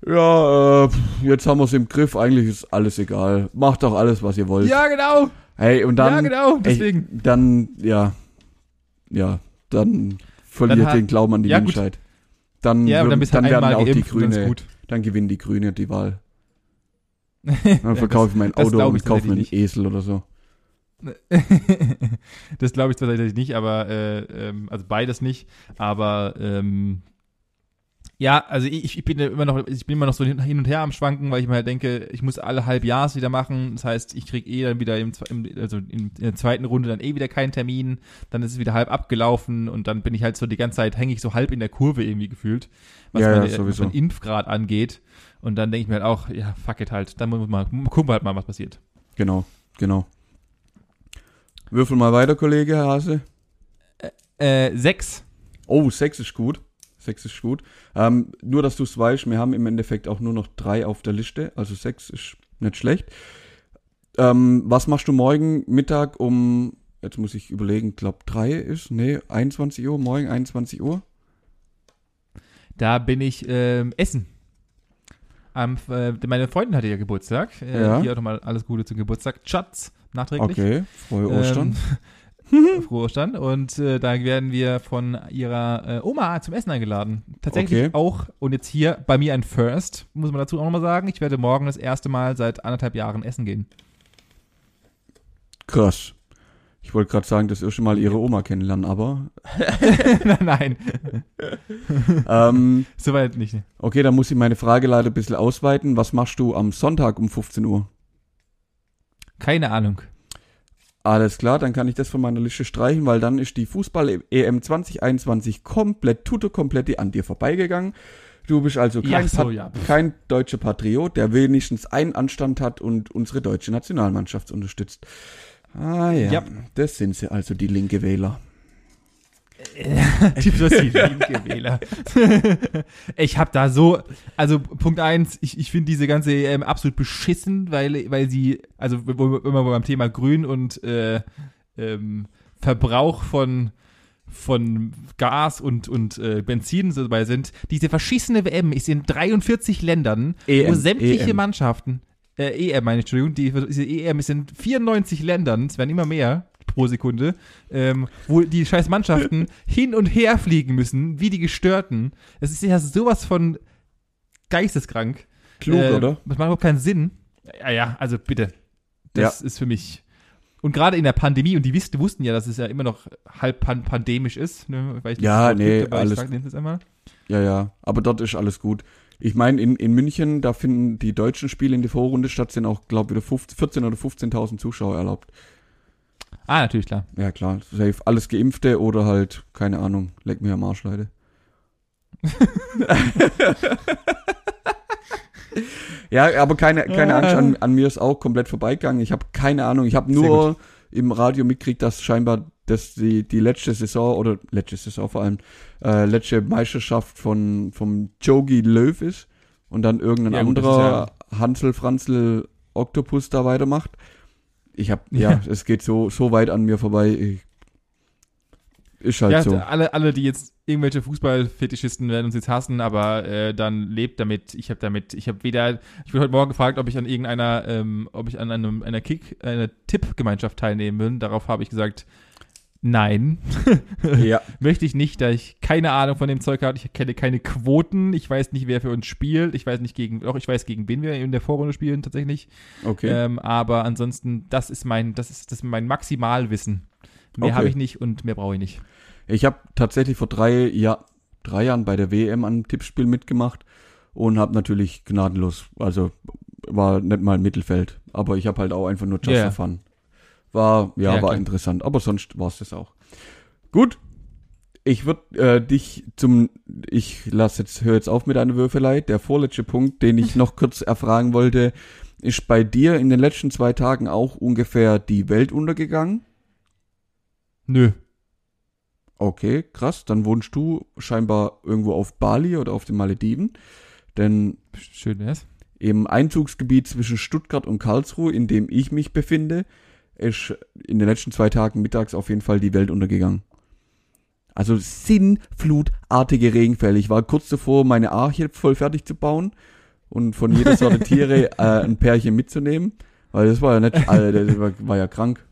ja, äh, jetzt haben wir's im Griff, eigentlich ist alles egal. Macht doch alles, was ihr wollt. ja genau, Hey, und dann, ja genau, deswegen. Ey, dann, ja, ja, dann verliert Dann hat- den Glauben an die Ja, gut. Menschheit. Dann, ja, dann dann werden auch die geimpft ist Grüne, gut. dann gewinnen die Grüne die Wahl. [laughs] Dann verkaufe ich mein Auto glaub und ich kaufe mir einen Esel oder so. [laughs] das glaube ich tatsächlich nicht, aber äh, ähm, also beides nicht. Aber ähm, ja, also ich, ich bin ja immer noch, ich bin immer noch so hin und her am Schwanken, weil ich mir halt denke, ich muss alle halb Jahres wieder machen. Das heißt, ich kriege eh dann wieder im, also in, der zweiten Runde dann eh wieder keinen Termin. Dann ist es wieder halb abgelaufen und dann bin ich halt so die ganze Zeit hänge ich so halb in der Kurve irgendwie gefühlt, was, Ja, ja, meine, was sowieso. mein Impfgrad angeht. Und dann denke ich mir halt auch, ja, fuck it halt. Dann muss man gucken wir halt mal, was passiert. Genau, genau. Würfel mal weiter, Kollege, Herr Hase. Äh, sechs. Oh, sechs ist gut. Sechs ist gut. Ähm, nur, dass du es weißt, wir haben im Endeffekt auch nur noch drei auf der Liste. Also sechs ist nicht schlecht. Ähm, was machst du morgen Mittag um, jetzt muss ich überlegen, glaub drei ist, nee, 21 Uhr, morgen 21 Uhr? Da bin ich ähm, essen. Am, äh, meine Freundin hatte ja Geburtstag. Äh, Ja. Hier auch nochmal alles Gute zum Geburtstag. Schatz, nachträglich. Okay, frohe Ostern. Ähm, [laughs] frohe Ostern. Und äh, da werden wir von ihrer äh, Oma zum Essen eingeladen. Tatsächlich Okay. auch, und jetzt hier bei mir ein First, muss man dazu auch nochmal sagen. Ich werde morgen das erste Mal seit anderthalb Jahren essen gehen. Krass. Ich wollte gerade sagen, das erste Mal ihre Oma kennenlernen, aber [laughs] nein, nein, [laughs] ähm, soweit nicht. okay, dann muss ich meine Frage leider ein bisschen ausweiten. Was machst du am Sonntag um 15 Uhr? Keine Ahnung. Alles klar, dann kann ich das von meiner Liste streichen, weil dann ist die Fußball-EM 2021 komplett, tutto komplett an dir vorbeigegangen. Du bist also kein, Ja, so, ja. kein deutscher Patriot, der wenigstens einen Anstand hat und unsere deutsche Nationalmannschaft unterstützt. Ah ja, Ja. das sind sie also, die linke Wähler. [laughs] Typ das die linke Wähler. [laughs] ich habe da so, also Punkt eins, ich, ich finde diese ganze EM absolut beschissen, weil, weil sie, also immer beim Thema Grün und äh, ähm, Verbrauch von von Gas und, und äh, Benzin so dabei sind. Diese verschissene WM ist in 43 Ländern, wo EM, sämtliche EM. Mannschaften, äh, EM meine ich, Entschuldigung, die, diese EM ist in 94 Ländern, es werden immer mehr pro Sekunde, ähm, wo die scheiß Mannschaften [laughs] hin und her fliegen müssen, wie die Gestörten. Es ist ja sowas von geisteskrank. Klug, Äh, oder? Das macht überhaupt keinen Sinn. Ja, ja, also bitte. Das ist für mich. Und gerade in der Pandemie, und die wussten, wussten ja, dass es ja immer noch halb pan pandemisch ist. Ne? Weil ich nicht Ja, nee, gibt, aber alles- einmal. Ja, ja, aber dort ist alles gut. Ich meine, in, in München, da finden die deutschen Spiele in der Vorrunde statt, sind auch, glaube ich, wieder 15 14.000 oder 15.000 Zuschauer erlaubt. Ah, natürlich, klar. Ja, klar, safe. Alles Geimpfte oder halt, keine Ahnung, leck mir am Arsch, Leute. [laughs] ja, aber keine, keine Angst, an, an mir ist auch komplett vorbeigegangen. Ich habe keine Ahnung. Ich habe nur im Radio mitgekriegt, dass scheinbar dass die, die letzte Saison oder letzte Saison vor allem, äh, letzte Meisterschaft von vom Jogi Löw ist und dann irgendein Ja, das anderer Hansel Franzl Oktopus da weitermacht. Ich habe ja, [laughs] Ja. es geht so so weit an mir vorbei. Ich, Ist halt ja, so. alle, alle, die jetzt irgendwelche Fußballfetischisten werden uns jetzt hassen, aber äh, dann lebt damit. Ich habe damit, ich habe weder, ich wurde heute Morgen gefragt, ob ich an irgendeiner, ähm, ob ich an einem, einer Kick, einer Tippgemeinschaft teilnehmen will. Darauf habe ich gesagt, nein, [laughs] ja. möchte ich nicht, da ich keine Ahnung von dem Zeug habe. Ich kenne keine Quoten, ich weiß nicht, wer für uns spielt, ich weiß nicht gegen, auch ich weiß gegen wen wir in der Vorrunde spielen tatsächlich. Okay. Ähm, aber ansonsten, das ist mein, das ist, das ist mein Maximalwissen. Mehr Okay. habe ich nicht und mehr brauche ich nicht. Ich habe tatsächlich vor drei, ja, drei Jahren bei der WM an einem Tippspiel mitgemacht und habe natürlich gnadenlos, also war nicht mal Mittelfeld, aber ich habe halt auch einfach nur Just for Fun. War, ja, Ja, war klar. interessant, aber sonst war es das auch. Gut, ich würde äh, dich zum, ich lass jetzt, hör jetzt auf mit einer Würfelei. Der vorletzte Punkt, den ich noch kurz erfragen wollte, ist bei dir in den letzten zwei Tagen auch ungefähr die Welt untergegangen? Nö. Okay, krass. Dann wohnst du scheinbar irgendwo auf Bali oder auf den Malediven. Denn Schön wär's. im Einzugsgebiet zwischen Stuttgart und Karlsruhe, in dem ich mich befinde, ist in den letzten zwei Tagen mittags auf jeden Fall die Welt untergegangen. Also sinnflutartige Regenfälle. Ich war kurz davor, meine Arche voll fertig zu bauen und von jeder Sorte [laughs] Tiere äh, ein Pärchen mitzunehmen. Weil das war ja nicht, Alter, das war, war ja krank.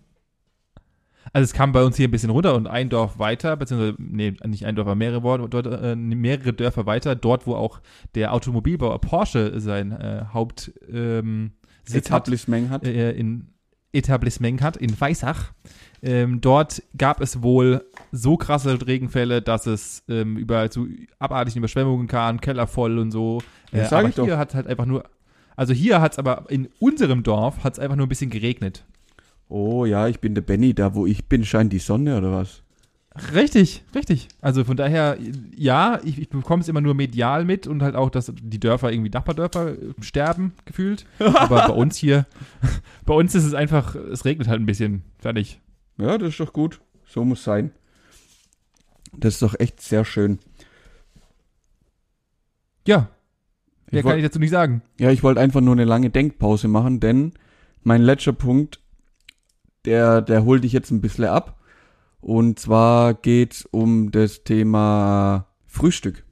Also es kam bei uns hier ein bisschen runter und ein Dorf weiter, beziehungsweise, nee, nicht ein Dorf, aber mehrere, dort, äh, mehrere Dörfer weiter, dort, wo auch der Automobilbauer Porsche sein äh, Haupt ähm, Sitz hat, hat. äh, in Etablissement hat, in Weissach. Ähm, dort gab es wohl so krasse Regenfälle, dass es ähm, über zu abartigen Überschwemmungen kam, Keller voll und so. Äh, sag aber ich hier hat halt einfach nur, also hier hat es aber in unserem Dorf hat es einfach nur ein bisschen geregnet. Oh ja, ich bin der Benny, da wo ich bin, scheint die Sonne oder was? Richtig, richtig. Also von daher, ja, ich, ich bekomme es immer nur medial mit und halt auch, dass die Dörfer irgendwie Nachbardörfer äh, sterben, gefühlt. Aber bei uns hier, [laughs] bei uns ist es einfach, es regnet halt ein bisschen. Fertig. Ja, das ist doch gut. So muss sein. Das ist doch echt sehr schön. Ja. Mehr Ich kann ich dazu nicht sagen. Ja, ich wollte einfach nur eine lange Denkpause machen, denn mein letzter Punkt, der, der holt dich jetzt ein bisschen ab. Und zwar geht's um das Thema Frühstück.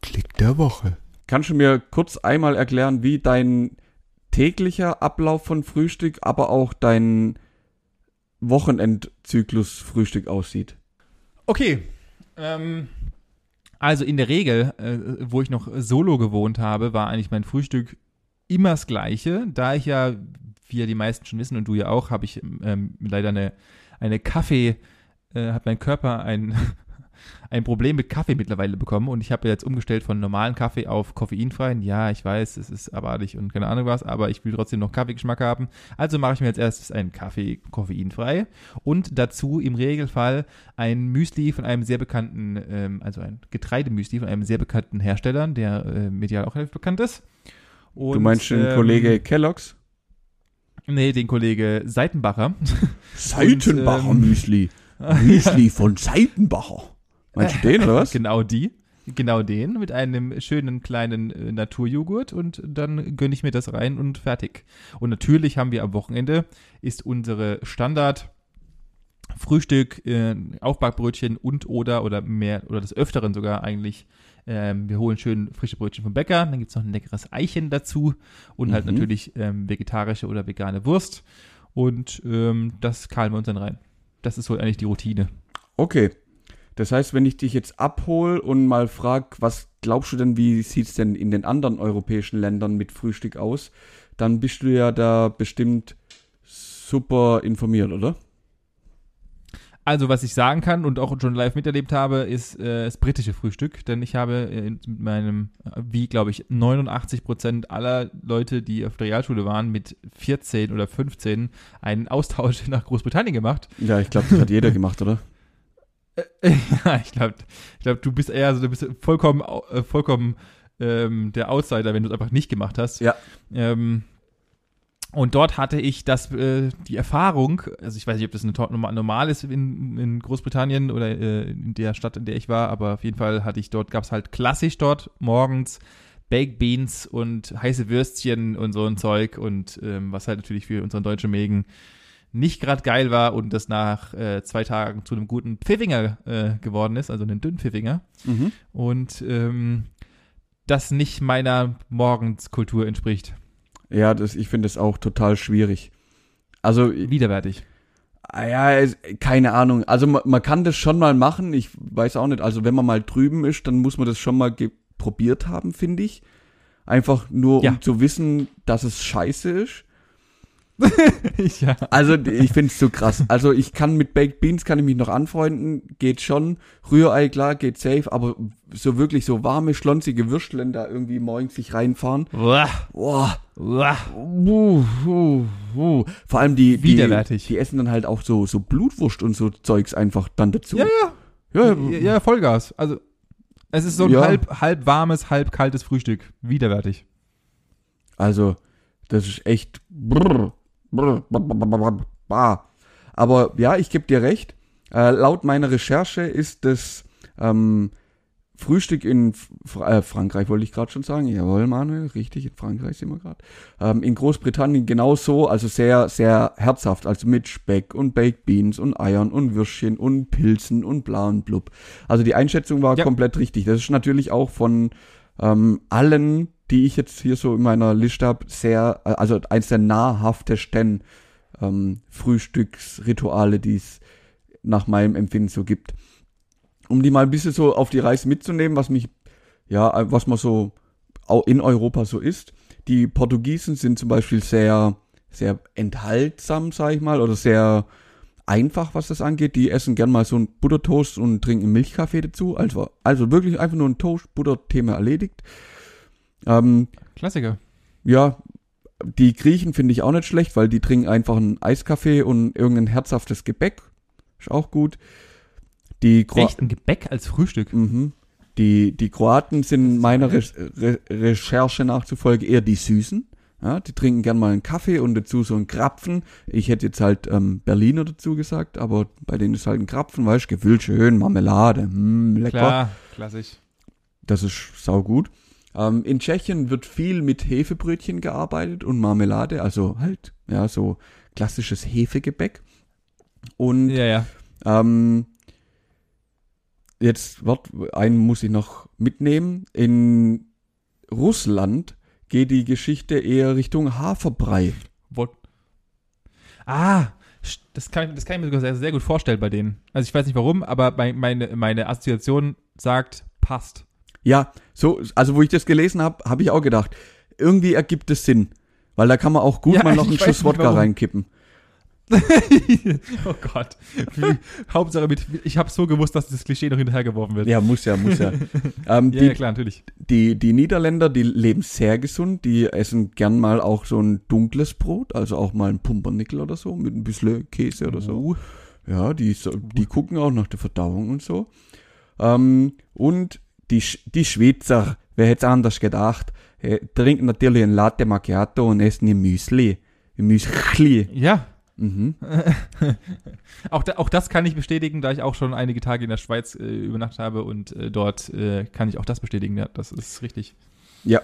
Klick der Woche. Kannst du mir kurz einmal erklären, wie dein täglicher Ablauf von Frühstück, aber auch dein Wochenendzyklus Frühstück aussieht? Okay. Ähm, also in der Regel, äh, wo ich noch solo gewohnt habe, war eigentlich mein Frühstück immer das gleiche. Da ich ja, wie ja die meisten schon wissen und du ja auch, habe ich ähm, leider eine, eine Kaffee, äh, hat mein Körper ein, [laughs] ein Problem mit Kaffee mittlerweile bekommen und ich habe jetzt umgestellt von normalen Kaffee auf koffeinfreien. Ja, ich weiß, es ist abartig und keine Ahnung was, aber ich will trotzdem noch Kaffeegeschmack haben. Also mache ich mir jetzt erst einen Kaffee koffeinfrei und dazu im Regelfall ein Müsli von einem sehr bekannten, ähm, also ein Getreidemüsli von einem sehr bekannten Hersteller, der äh, medial auch relativ bekannt ist. Und, du meinst den ähm, Kollege Kellogg's? Nee, den Kollege Seitenbacher. Seitenbacher ähm, Müsli. [laughs] Müsli von Seitenbacher. Meinst du [laughs] den oder was? Genau die. Genau den mit einem schönen kleinen äh, Naturjoghurt und dann gönne ich mir das rein und fertig. Und natürlich haben wir am Wochenende ist unsere Standard Frühstück, äh, Aufbackbrötchen und oder oder mehr oder des Öfteren sogar eigentlich. Ähm, wir holen schön frische Brötchen vom Bäcker, dann gibt es noch ein leckeres Eichen dazu und halt Mhm. natürlich ähm, vegetarische oder vegane Wurst. Und ähm, das kahlen wir uns dann rein. Das ist so eigentlich die Routine. Okay. Das heißt, wenn ich dich jetzt abhol und mal frag, was glaubst du denn, wie sieht's denn in den anderen europäischen Ländern mit Frühstück aus, dann bist du ja da bestimmt super informiert, oder? Also, was ich sagen kann und auch schon live miterlebt habe, ist äh, das britische Frühstück. Denn ich habe äh, mit meinem, äh, wie glaube ich, 89 Prozent aller Leute, die auf der Realschule waren, mit 14 oder 15 einen Austausch [laughs] nach Großbritannien gemacht. Ja, ich glaube, das hat jeder gemacht, oder? [laughs] ja, ich glaube, ich glaub, du bist eher, so, du bist vollkommen, äh, vollkommen ähm, der Outsider, wenn du es einfach nicht gemacht hast. Ja. Ähm, und dort hatte ich das, äh, die Erfahrung, also ich weiß nicht, ob das eine, normal ist in, in Großbritannien oder äh, in der Stadt, in der ich war, aber auf jeden Fall hatte ich dort, gab es halt klassisch dort morgens Baked Beans und heiße Würstchen und so ein Zeug und ähm, was halt natürlich für unseren deutschen Mägen nicht gerade geil war und das nach äh, zwei Tagen zu einem guten Pfiffinger äh, geworden ist, also einen dünnen Pfiffinger. Mhm. Und ähm, das nicht meiner Morgenskultur entspricht. Ja, das, ich finde das auch total schwierig. Also, Widerwärtig. ah ja, es- keine Ahnung. Also man, man kann das schon mal machen. Ich weiß auch nicht. Also wenn man mal drüben ist, dann muss man das schon mal probiert haben, finde ich. Einfach nur, Ja. um zu wissen, dass es scheiße ist. [laughs] ja. Also ich finde es so krass. Also ich kann mit Baked Beans kann ich mich noch anfreunden, geht schon. Rührei klar, geht safe, aber so wirklich so warme, schlonzige Würstchen da irgendwie morgens sich reinfahren. Uah, Boah. uah. Uh, uh, uh. Vor allem die, die, Widerwärtig. die essen dann halt auch so, so Blutwurst und so Zeugs einfach dann dazu. Ja, ja. ja. Ja, ja, Vollgas. Also, es ist so ein Ja. halb, halb warmes, halb kaltes Frühstück. Widerwärtig. Also, das ist echt. Brr, Aber ja, ich gebe dir recht. Äh, laut meiner Recherche ist das ähm, Frühstück in Fr äh, Frankreich, wollte ich gerade schon sagen. Jawohl, Manuel, richtig, in Frankreich sind wir gerade. Ähm, in Großbritannien genauso, also sehr, sehr herzhaft, also mit Speck und Baked Beans und Eiern und Würstchen und Pilzen und bla und blub. Also die Einschätzung war Ja. komplett richtig. Das ist natürlich auch von ähm, allen, die ich jetzt hier so in meiner Liste habe, sehr, äh, also eins der nahrhaftesten ähm, Frühstücksrituale, die es nach meinem Empfinden so gibt. Um die mal ein bisschen so auf die Reise mitzunehmen, was mich, ja, äh, was man so in Europa so ist. Die Portugiesen sind zum Beispiel sehr, sehr enthaltsam, sag ich mal, oder sehr einfach, was das angeht. Die essen gern mal so einen Buttertoast und trinken Milchkaffee dazu. Also, also wirklich einfach nur ein Toast, Butter-Thema erledigt. Ähm, Klassiker. ja, die Griechen finde ich auch nicht schlecht, weil die trinken einfach einen Eiskaffee und irgendein herzhaftes Gebäck. Ist auch gut. Die Kro Echt ein Gebäck als Frühstück. Mhm. Die, die Kroaten sind meiner Re Re Recherche nachzufolge eher die Süßen. Ja, die trinken gern mal einen Kaffee und dazu so einen Krapfen. Ich hätte jetzt halt ähm, Berliner dazu gesagt, aber bei denen ist halt ein Krapfen, weißt du, gefüllt schön, Marmelade, mm, lecker. Klar, klassisch. Das ist saugut. Ähm, in Tschechien wird viel mit Hefebrötchen gearbeitet und Marmelade, also halt, ja, so klassisches Hefegebäck. Und Ja, ja. ähm, jetzt wird, einen muss ich noch mitnehmen. In Russland geht die Geschichte eher Richtung Haferbrei. Ah, das kann, das kann ich mir sogar sehr, sehr gut vorstellen bei denen. Also ich weiß nicht warum, aber mein, meine, meine Assoziation sagt, passt. Ja, so, also wo ich das gelesen habe, habe ich auch gedacht, irgendwie ergibt es Sinn. Weil da kann man auch gut Ja, mal noch [laughs] einen Schuss Wodka reinkippen. [laughs] oh Gott. Wie- Hauptsache mit, ich habe so gewusst, dass das Klischee noch hinterhergeworfen wird. Ja, muss ja, muss ja. [laughs] ähm, ja, die, ja, klar, natürlich. Die, die Niederländer, die leben sehr gesund, die essen gern mal auch so ein dunkles Brot, also auch mal ein Pumpernickel oder so, mit ein bisschen Käse oder so. Uh, Ja, die, die gucken auch nach der Verdauung und so. Ähm, und die, die Schweizer, wer hätte es anders gedacht, äh, trinken natürlich ein Latte Macchiato und essen ihr Müsli. Ihr Müsli. ja, Mhm. [laughs] auch, da, auch das kann ich bestätigen, da ich auch schon einige Tage in der Schweiz äh, übernachtet habe und äh, dort äh, kann ich auch das bestätigen. Ja, das ist richtig. Ja.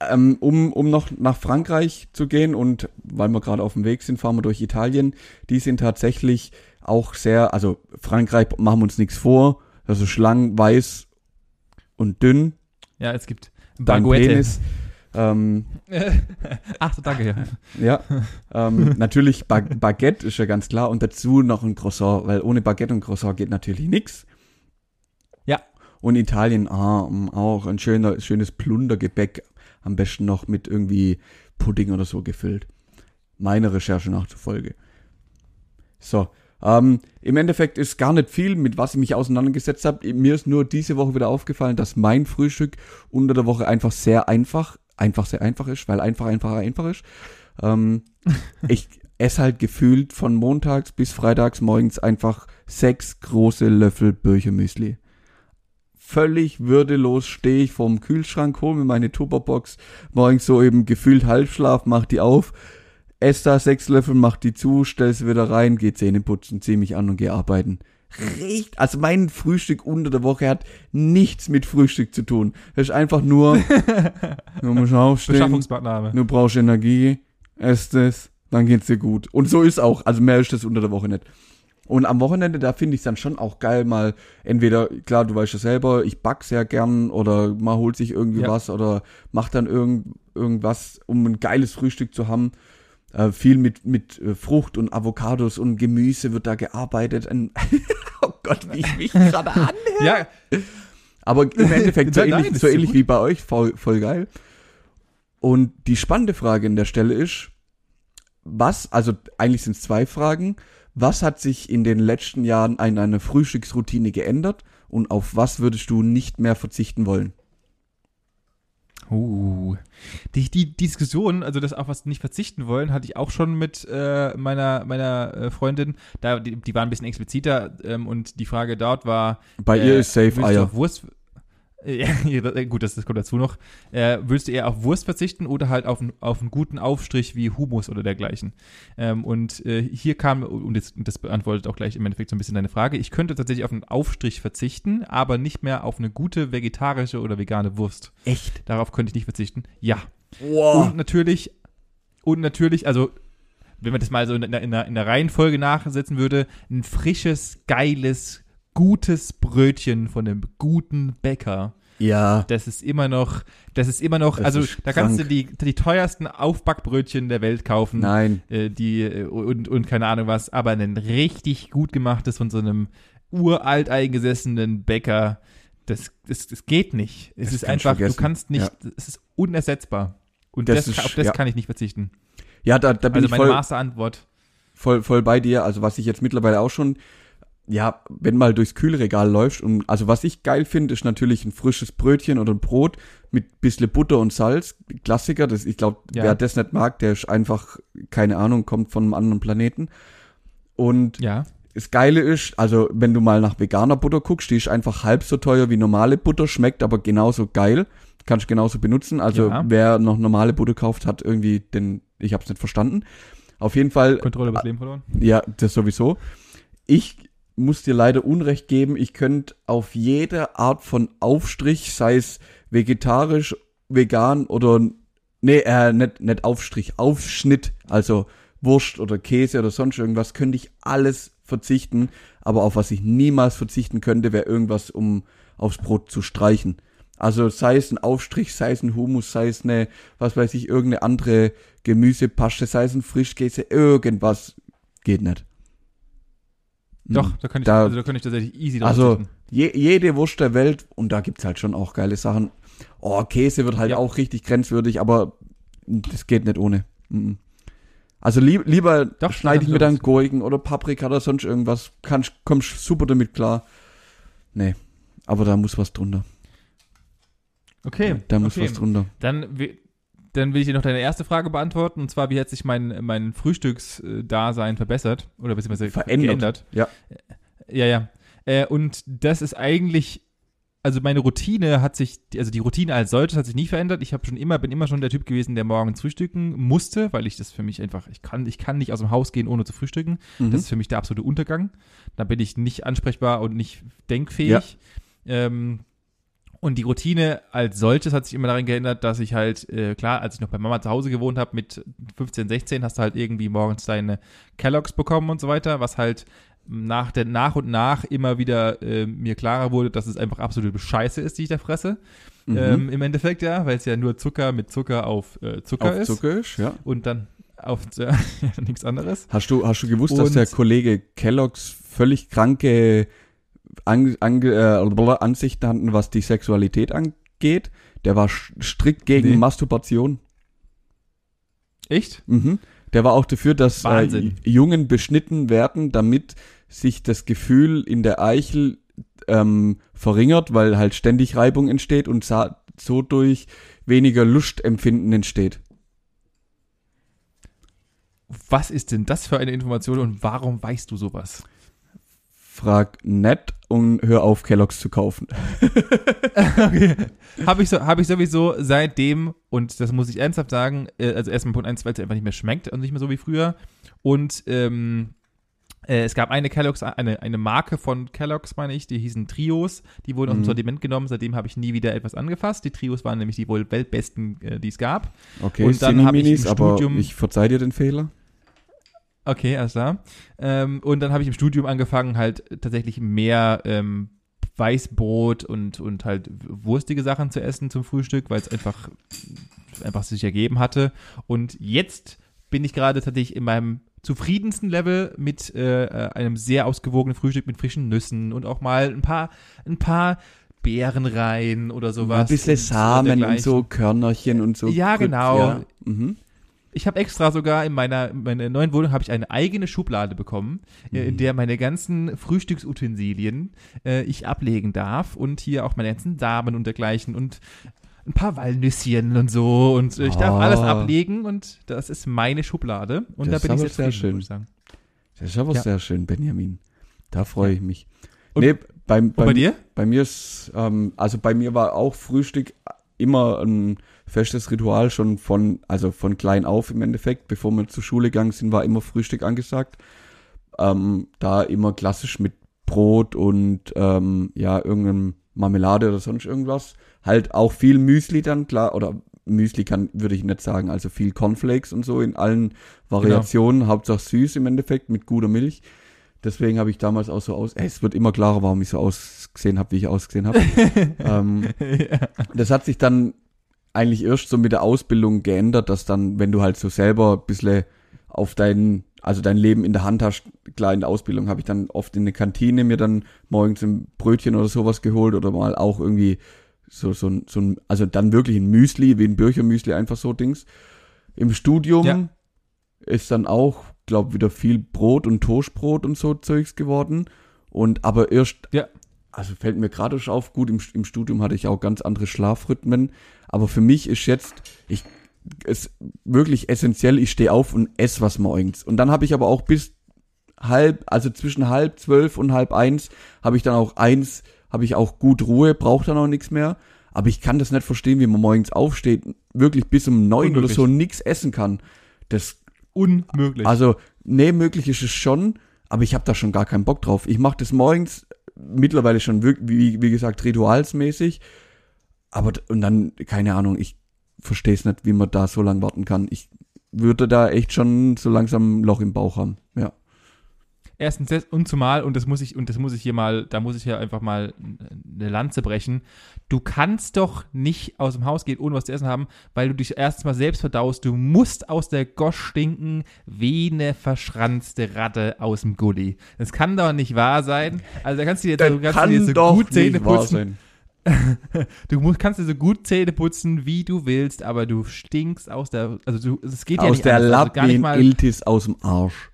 Ähm, um, um noch nach Frankreich zu gehen und weil wir gerade auf dem Weg sind, fahren wir durch Italien. Die sind tatsächlich auch sehr, also Frankreich machen wir uns nichts vor, also schlank, weiß und dünn. Ja, es gibt Dein Baguette. Penis. Ähm, [laughs] Ach, so, danke, ja. ja, ähm, natürlich ba Baguette ist ja ganz klar und dazu noch ein Croissant, weil ohne Baguette und Croissant geht natürlich nix. Ja. Und Italien ah, mm, auch ein schöner, schönes Plundergebäck, am besten noch mit irgendwie Pudding oder so gefüllt. Meine Recherche nachzufolge. So, ähm, im Endeffekt ist gar nicht viel, mit was ich mich auseinandergesetzt habe. Mir ist nur diese Woche wieder aufgefallen, dass mein Frühstück unter der Woche einfach sehr einfach, einfach sehr einfach ist, weil einfach, einfach, einfach ist. Ähm, [laughs] ich esse halt gefühlt von montags bis freitags morgens einfach sechs große Löffel Birchermüsli. Völlig würdelos stehe ich vorm Kühlschrank, hole mir meine Tupperbox, morgens so eben gefühlt Halbschlaf, mach die auf, ess da sechs Löffel, mach die zu, stell sie wieder rein, geh Zähne putzen, zieh mich an und geh arbeiten. Riecht, also mein Frühstück unter der Woche hat nichts mit Frühstück zu tun. Es ist einfach nur, [laughs] du musst aufstehen, Beschaffungsmaßnahme. du brauchst Energie, esst es, Dann geht's dir gut. Und so ist auch. Also mehr ist das unter der Woche nicht. Und am Wochenende, da finde ich es dann schon auch geil, mal entweder, klar, du weißt ja selber, ich back sehr gern oder man holt sich irgendwie Ja. was oder macht dann irgend, irgendwas, um ein geiles Frühstück zu haben. Äh, viel mit, mit äh, Frucht und Avocados und Gemüse wird da gearbeitet. Ein [laughs] oh Gott, wie ich mich [laughs] gerade an. Ja, Aber im Endeffekt so Nein, nein, ähnlich, ist so ähnlich wie bei euch, voll, voll geil. Und die spannende Frage an der Stelle ist, was, also eigentlich sind es zwei Fragen, was hat sich in den letzten Jahren an einer Frühstücksroutine geändert und auf was würdest du nicht mehr verzichten wollen? Uh, die, die Diskussion, also das auf was nicht verzichten wollen, hatte ich auch schon mit äh, meiner meiner äh, Freundin. Da die, die war ein bisschen expliziter ähm, und die Frage dort war: Bei äh, ihr ist safe Eier. Wurst? Ja, [laughs] gut, das, das kommt dazu noch. Äh, willst du eher auf Wurst verzichten oder halt auf, einen- auf einen guten Aufstrich wie Hummus oder dergleichen? Ähm, und äh, hier kam, und das, das beantwortet auch gleich im Endeffekt so ein bisschen deine Frage, ich könnte tatsächlich auf einen Aufstrich verzichten, aber nicht mehr auf eine gute vegetarische oder vegane Wurst. Echt? Darauf könnte ich nicht verzichten. Ja. Wow. Und natürlich, und natürlich, also, wenn man das mal so in der, in in der Reihenfolge nachsetzen würde, ein frisches, geiles, gutes Brötchen von einem guten Bäcker. Ja. Das ist immer noch, das ist immer noch, Das also da kannst du die, die teuersten Aufbackbrötchen der Welt kaufen. Nein. Äh, die, äh, und, und keine Ahnung was, aber ein richtig gut gemachtes von so einem uralt eingesessenen Bäcker, das, das, das geht nicht. Es Das ist einfach, du kannst nicht, Ja. es ist unersetzbar. Und Das ist- auf das ja. kann ich nicht verzichten. Ja, da, da bin Also ich meine voll, Masterantwort. voll, voll bei dir. Also was ich jetzt mittlerweile auch schon, ja, wenn mal durchs Kühlregal läufst und also was ich geil finde, ist natürlich ein frisches Brötchen oder ein Brot mit bisschen Butter und Salz. Klassiker, das, ich glaube, Ja. wer das nicht mag, der ist einfach, keine Ahnung, kommt von einem anderen Planeten. Und Ja. das Geile ist, also wenn du mal nach veganer Butter guckst, die ist einfach halb so teuer wie normale Butter, schmeckt aber genauso geil. Kannst genauso benutzen. Also Ja. wer noch normale Butter kauft, hat irgendwie den, ich hab's nicht verstanden. Auf jeden Fall Kontrolle über das Leben verloren. ja, das sowieso. Ich muss dir leider Unrecht geben. Ich könnte auf jede Art von Aufstrich, sei es vegetarisch, vegan oder nee, äh, nicht, nicht Aufstrich, Aufschnitt, also Wurst oder Käse oder sonst irgendwas, könnte ich alles verzichten. Aber auf was ich niemals verzichten könnte, wäre irgendwas, um aufs Brot zu streichen. Also sei es ein Aufstrich, sei es ein Hummus, sei es eine, was weiß ich, irgendeine andere Gemüsepaste, sei es ein Frischkäse, irgendwas geht nicht. Doch, Mhm. da kann ich, Da- also da kann ich tatsächlich easy drauf Also je, jede Wurst der Welt, und da gibt's halt schon auch geile Sachen. Oh, Käse wird halt Ja. auch richtig grenzwürdig, aber das geht nicht ohne. Mhm. Also lieb, lieber Doch, schneide ich mir dann Gurken oder Paprika oder sonst irgendwas. Kannst, kommst super damit klar. Nee, aber da muss was drunter. Okay. Da muss okay. was drunter. Dann, dann will ich dir noch deine erste Frage beantworten. Und zwar, wie hat sich mein, mein Frühstücksdasein verbessert? Oder beziehungsweise Verändert. geändert? Ja. Ja, ja. Äh, und das ist eigentlich, also meine Routine hat sich, also die Routine als solches hat sich nie verändert. Ich habe schon immer, bin immer schon der Typ gewesen, der morgens frühstücken musste, weil ich das für mich einfach, ich kann, ich kann nicht aus dem Haus gehen, ohne zu frühstücken. Mhm. Das ist für mich der absolute Untergang. Da bin ich nicht ansprechbar und nicht denkfähig. Ähm, und die Routine als solches hat sich immer darin geändert, dass ich halt, äh, klar, als ich noch bei Mama zu Hause gewohnt habe, mit 15, 16, hast du halt irgendwie morgens deine Kelloggs bekommen und so weiter, was halt nach, der, nach und nach immer wieder äh, mir klarer wurde, dass es einfach absolute Scheiße ist, die ich da fresse. Mhm. Ähm, Im Endeffekt, ja, weil es ja nur Zucker mit Zucker auf äh, Zucker Auf ist. Zucker ist, ja. Und dann auf [laughs] äh, nichts anderes. Hast du, hast du gewusst, dass Und- der Kollege Kelloggs völlig kranke An Ange äh, Ansichten hatten, was die Sexualität angeht? Der war strikt gegen Nee. Masturbation. Echt? Mhm. Der war auch dafür, dass äh. Jungen beschnitten werden, damit sich das Gefühl in der Eichel ähm, verringert, weil halt ständig Reibung entsteht und so durch weniger Lustempfinden entsteht. Was ist denn das für eine Information und warum weißt du sowas? Frag nett und hör auf, Kelloggs zu kaufen. [laughs] okay. Habe ich, so, hab ich sowieso seitdem, und das muss ich ernsthaft sagen, äh, also erstmal Punkt 1, weil es einfach nicht mehr schmeckt und nicht mehr so wie früher. Und ähm, äh, es gab eine Kellogg's, eine, eine Marke von Kellogg's, meine ich, die hießen Trios. Die wurden aus dem Mhm. Sortiment genommen. Seitdem habe ich nie wieder etwas angefasst. Die Trios waren nämlich die wohl weltbesten, äh, die es gab. Okay, Und dann hab ich im aber Studium- ich verzeih dir den Fehler. Okay, alles klar. Ähm, und dann habe ich im Studium angefangen, halt tatsächlich mehr ähm, Weißbrot und, und halt wurstige Sachen zu essen zum Frühstück, weil es einfach, einfach sich ergeben hatte. Und jetzt bin ich gerade tatsächlich in meinem zufriedensten Level mit äh, einem sehr ausgewogenen Frühstück mit frischen Nüssen und auch mal ein paar, ein paar Beeren rein oder sowas. Ein bisschen und Samen und dergleichen. so, Körnerchen und so. Ja, genau. Ja. Mhm. Ich habe extra sogar in meiner, in meiner neuen Wohnung habe ich eine eigene Schublade bekommen, äh, Mhm. in der meine ganzen Frühstücksutensilien äh, ich ablegen darf und hier auch meine ganzen Samen und dergleichen und ein paar Walnüsschen und so und äh, ich darf Ah. alles ablegen und das ist meine Schublade und Das da bin ich aber sehr zufrieden, schön. muss ich sagen. Das ist aber Ja. sehr schön, Benjamin. Da freue ich mich. Und- nee, beim, Und bei beim, dir? bei mir ist, ähm, also bei mir war auch Frühstück immer ein festes Ritual schon von, also von klein auf im Endeffekt. Bevor wir zur Schule gegangen sind, war immer Frühstück angesagt. Ähm, da immer klassisch mit Brot und ähm, ja, irgendeinem Marmelade oder sonst irgendwas. Halt auch viel Müsli dann, klar, oder Müsli kann, würde ich nicht sagen, also viel Cornflakes und so in allen Variationen, Hauptsache süß im Endeffekt mit guter Milch. Deswegen habe ich damals auch so aus. Ey, es wird immer klarer, warum ich so ausgesehen habe, wie ich ausgesehen habe. [laughs] ähm, das hat sich dann eigentlich erst so mit der Ausbildung geändert, dass dann, wenn du halt so selber ein bisschen auf dein, also dein Leben in der Hand hast, klar in der Ausbildung habe ich dann oft in der Kantine mir dann morgens ein Brötchen oder sowas geholt oder mal auch irgendwie so, so, ein- so ein, also dann wirklich ein Müsli, wie ein Birchermüsli, einfach so Dings. Im Studium Ja. ist dann auch, glaub, wieder viel Brot und Toastbrot und so Zeugs geworden. Und aber erst, Ja. also fällt mir gerade schon auf, gut, im, im Studium hatte ich auch ganz andere Schlafrhythmen. Aber für mich ist jetzt, ich, es wirklich essentiell, ich stehe auf und esse was morgens. Und dann habe ich aber auch bis halb, also zwischen halb zwölf und halb eins, habe ich dann auch eins, habe ich auch gut Ruhe, brauche dann auch nichts mehr. Aber ich kann das nicht verstehen, wie man morgens aufsteht, wirklich bis um neun oder so nichts essen kann. Das Unmöglich. also, nee, möglich ist es schon, aber ich habe da schon gar keinen Bock drauf. Ich mache das morgens mittlerweile schon wie, wie gesagt, ritualsmäßig. Aber und dann, keine Ahnung, ich verstehe es nicht, wie man da so lange warten kann. Ich würde da echt schon so langsam ein Loch im Bauch haben. Ja. Erstens das und zumal, und das muss ich, und das muss ich hier mal, da muss ich ja einfach mal eine Lanze brechen. Du kannst doch nicht aus dem Haus gehen, ohne was zu essen haben, weil du dich erstens mal selbst verdaust. Du musst aus der Gosch stinken wie eine verschranzte Ratte aus dem Gully. Das kann doch nicht wahr sein. Also da kannst du dir jetzt, du kannst du dir so gut Zähne putzen. [laughs] Du musst, kannst dir so gut Zähne putzen, wie du willst, aber du stinkst aus der, also du, es geht ja Aus nicht der anders. also gar nicht Lappin mal, Iltis aus dem Arsch.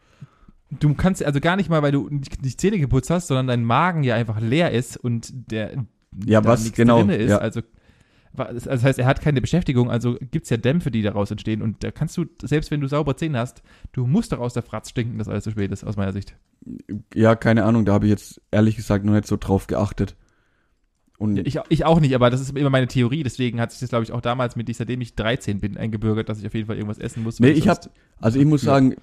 Du kannst also gar nicht mal, weil du nicht, Zähne geputzt hast, sondern dein Magen ja einfach leer ist und der Ja, was genau, ist. ja. Also, das das heißt, er hat keine Beschäftigung, also gibt es ja Dämpfe, die daraus entstehen. Und da kannst du, selbst wenn du saubere Zähne hast, du musst doch aus der Fratz stinken, dass alles zu spät ist, aus meiner Sicht. Ja, keine Ahnung, da habe ich jetzt ehrlich gesagt noch nicht so drauf geachtet. Und ich, ich auch nicht, aber das ist immer meine Theorie, deswegen hat sich das, glaube ich, auch damals mit, seitdem ich 13 bin, eingebürgert, dass ich auf jeden Fall irgendwas essen muss. Nee, ich hab, also ich muss sagen,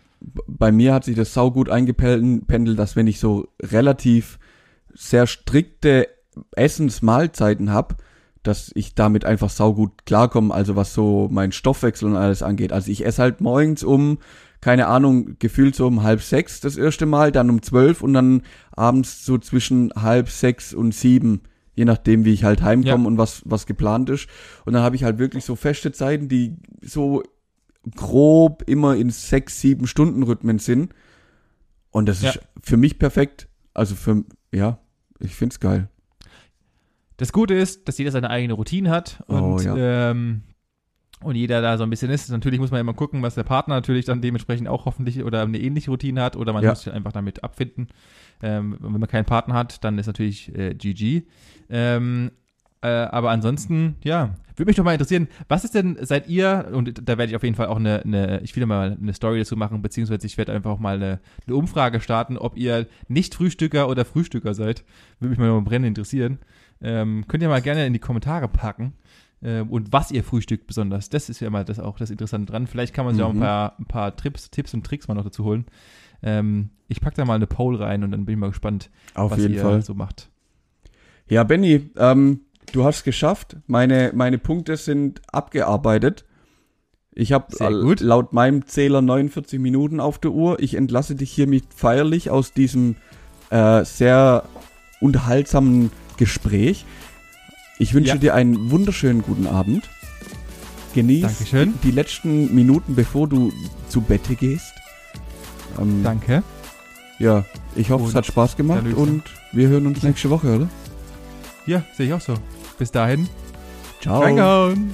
bei mir hat sich das saugut eingependelt, dass wenn ich so relativ sehr strikte Essensmahlzeiten hab, dass ich damit einfach saugut klarkomme, also was so mein Stoffwechsel und alles angeht. Also ich esse halt morgens um, keine Ahnung, gefühlt so um halb sechs das erste Mal, dann um zwölf und dann abends so zwischen halb sechs und sieben, je nachdem, wie ich halt heimkomme Ja. und was, was geplant ist. Und dann habe ich halt wirklich so feste Zeiten, die so grob immer in sechs, sieben Stunden Rhythmen sind. Und das Ja. ist für mich perfekt. Also für, ja, ich find's geil. Das Gute ist, dass jeder seine eigene Routine hat und, Oh, ja. ähm, und jeder da so ein bisschen ist. Natürlich muss man immer gucken, was der Partner natürlich dann dementsprechend auch hoffentlich oder eine ähnliche Routine hat oder man Ja. muss sich einfach damit abfinden. Ähm, wenn man keinen Partner hat, dann ist natürlich äh, GG. Ähm, äh, aber ansonsten, ja, würde mich doch mal interessieren, was ist denn, seid ihr, und da werde ich auf jeden Fall auch eine, eine ich will mal eine Story dazu machen, beziehungsweise ich werde einfach auch mal eine, eine Umfrage starten, ob ihr nicht Frühstücker oder Frühstücker seid. Würde mich mal brennend interessieren. Ähm, könnt ihr mal gerne in die Kommentare packen. Ähm, und was ihr frühstückt besonders. Das ist ja mal das auch das Interessante dran. Vielleicht kann man sich auch ein Mhm. paar, ein paar Trips, Tipps und Tricks mal noch dazu holen. Ähm, ich packe da mal eine Poll rein und dann bin ich mal gespannt, Auf was ihr Fall. so macht. Ja, Benny, ähm, du hast geschafft. Meine, meine Punkte sind abgearbeitet. Ich habe gut. laut meinem Zähler 49 Minuten auf der Uhr. Ich entlasse dich hiermit feierlich aus diesem äh, sehr unterhaltsamen Gespräch. Ich wünsche Ja. dir einen wunderschönen guten Abend. Genieß Dankeschön. die letzten Minuten, bevor du zu Bette gehst. Ähm, Danke. Ja, ich hoffe, es Und hat Spaß gemacht und wir hören uns nächste Woche, oder? Ja, sehe ich auch so. Bis dahin. Ciao. Reingehauen.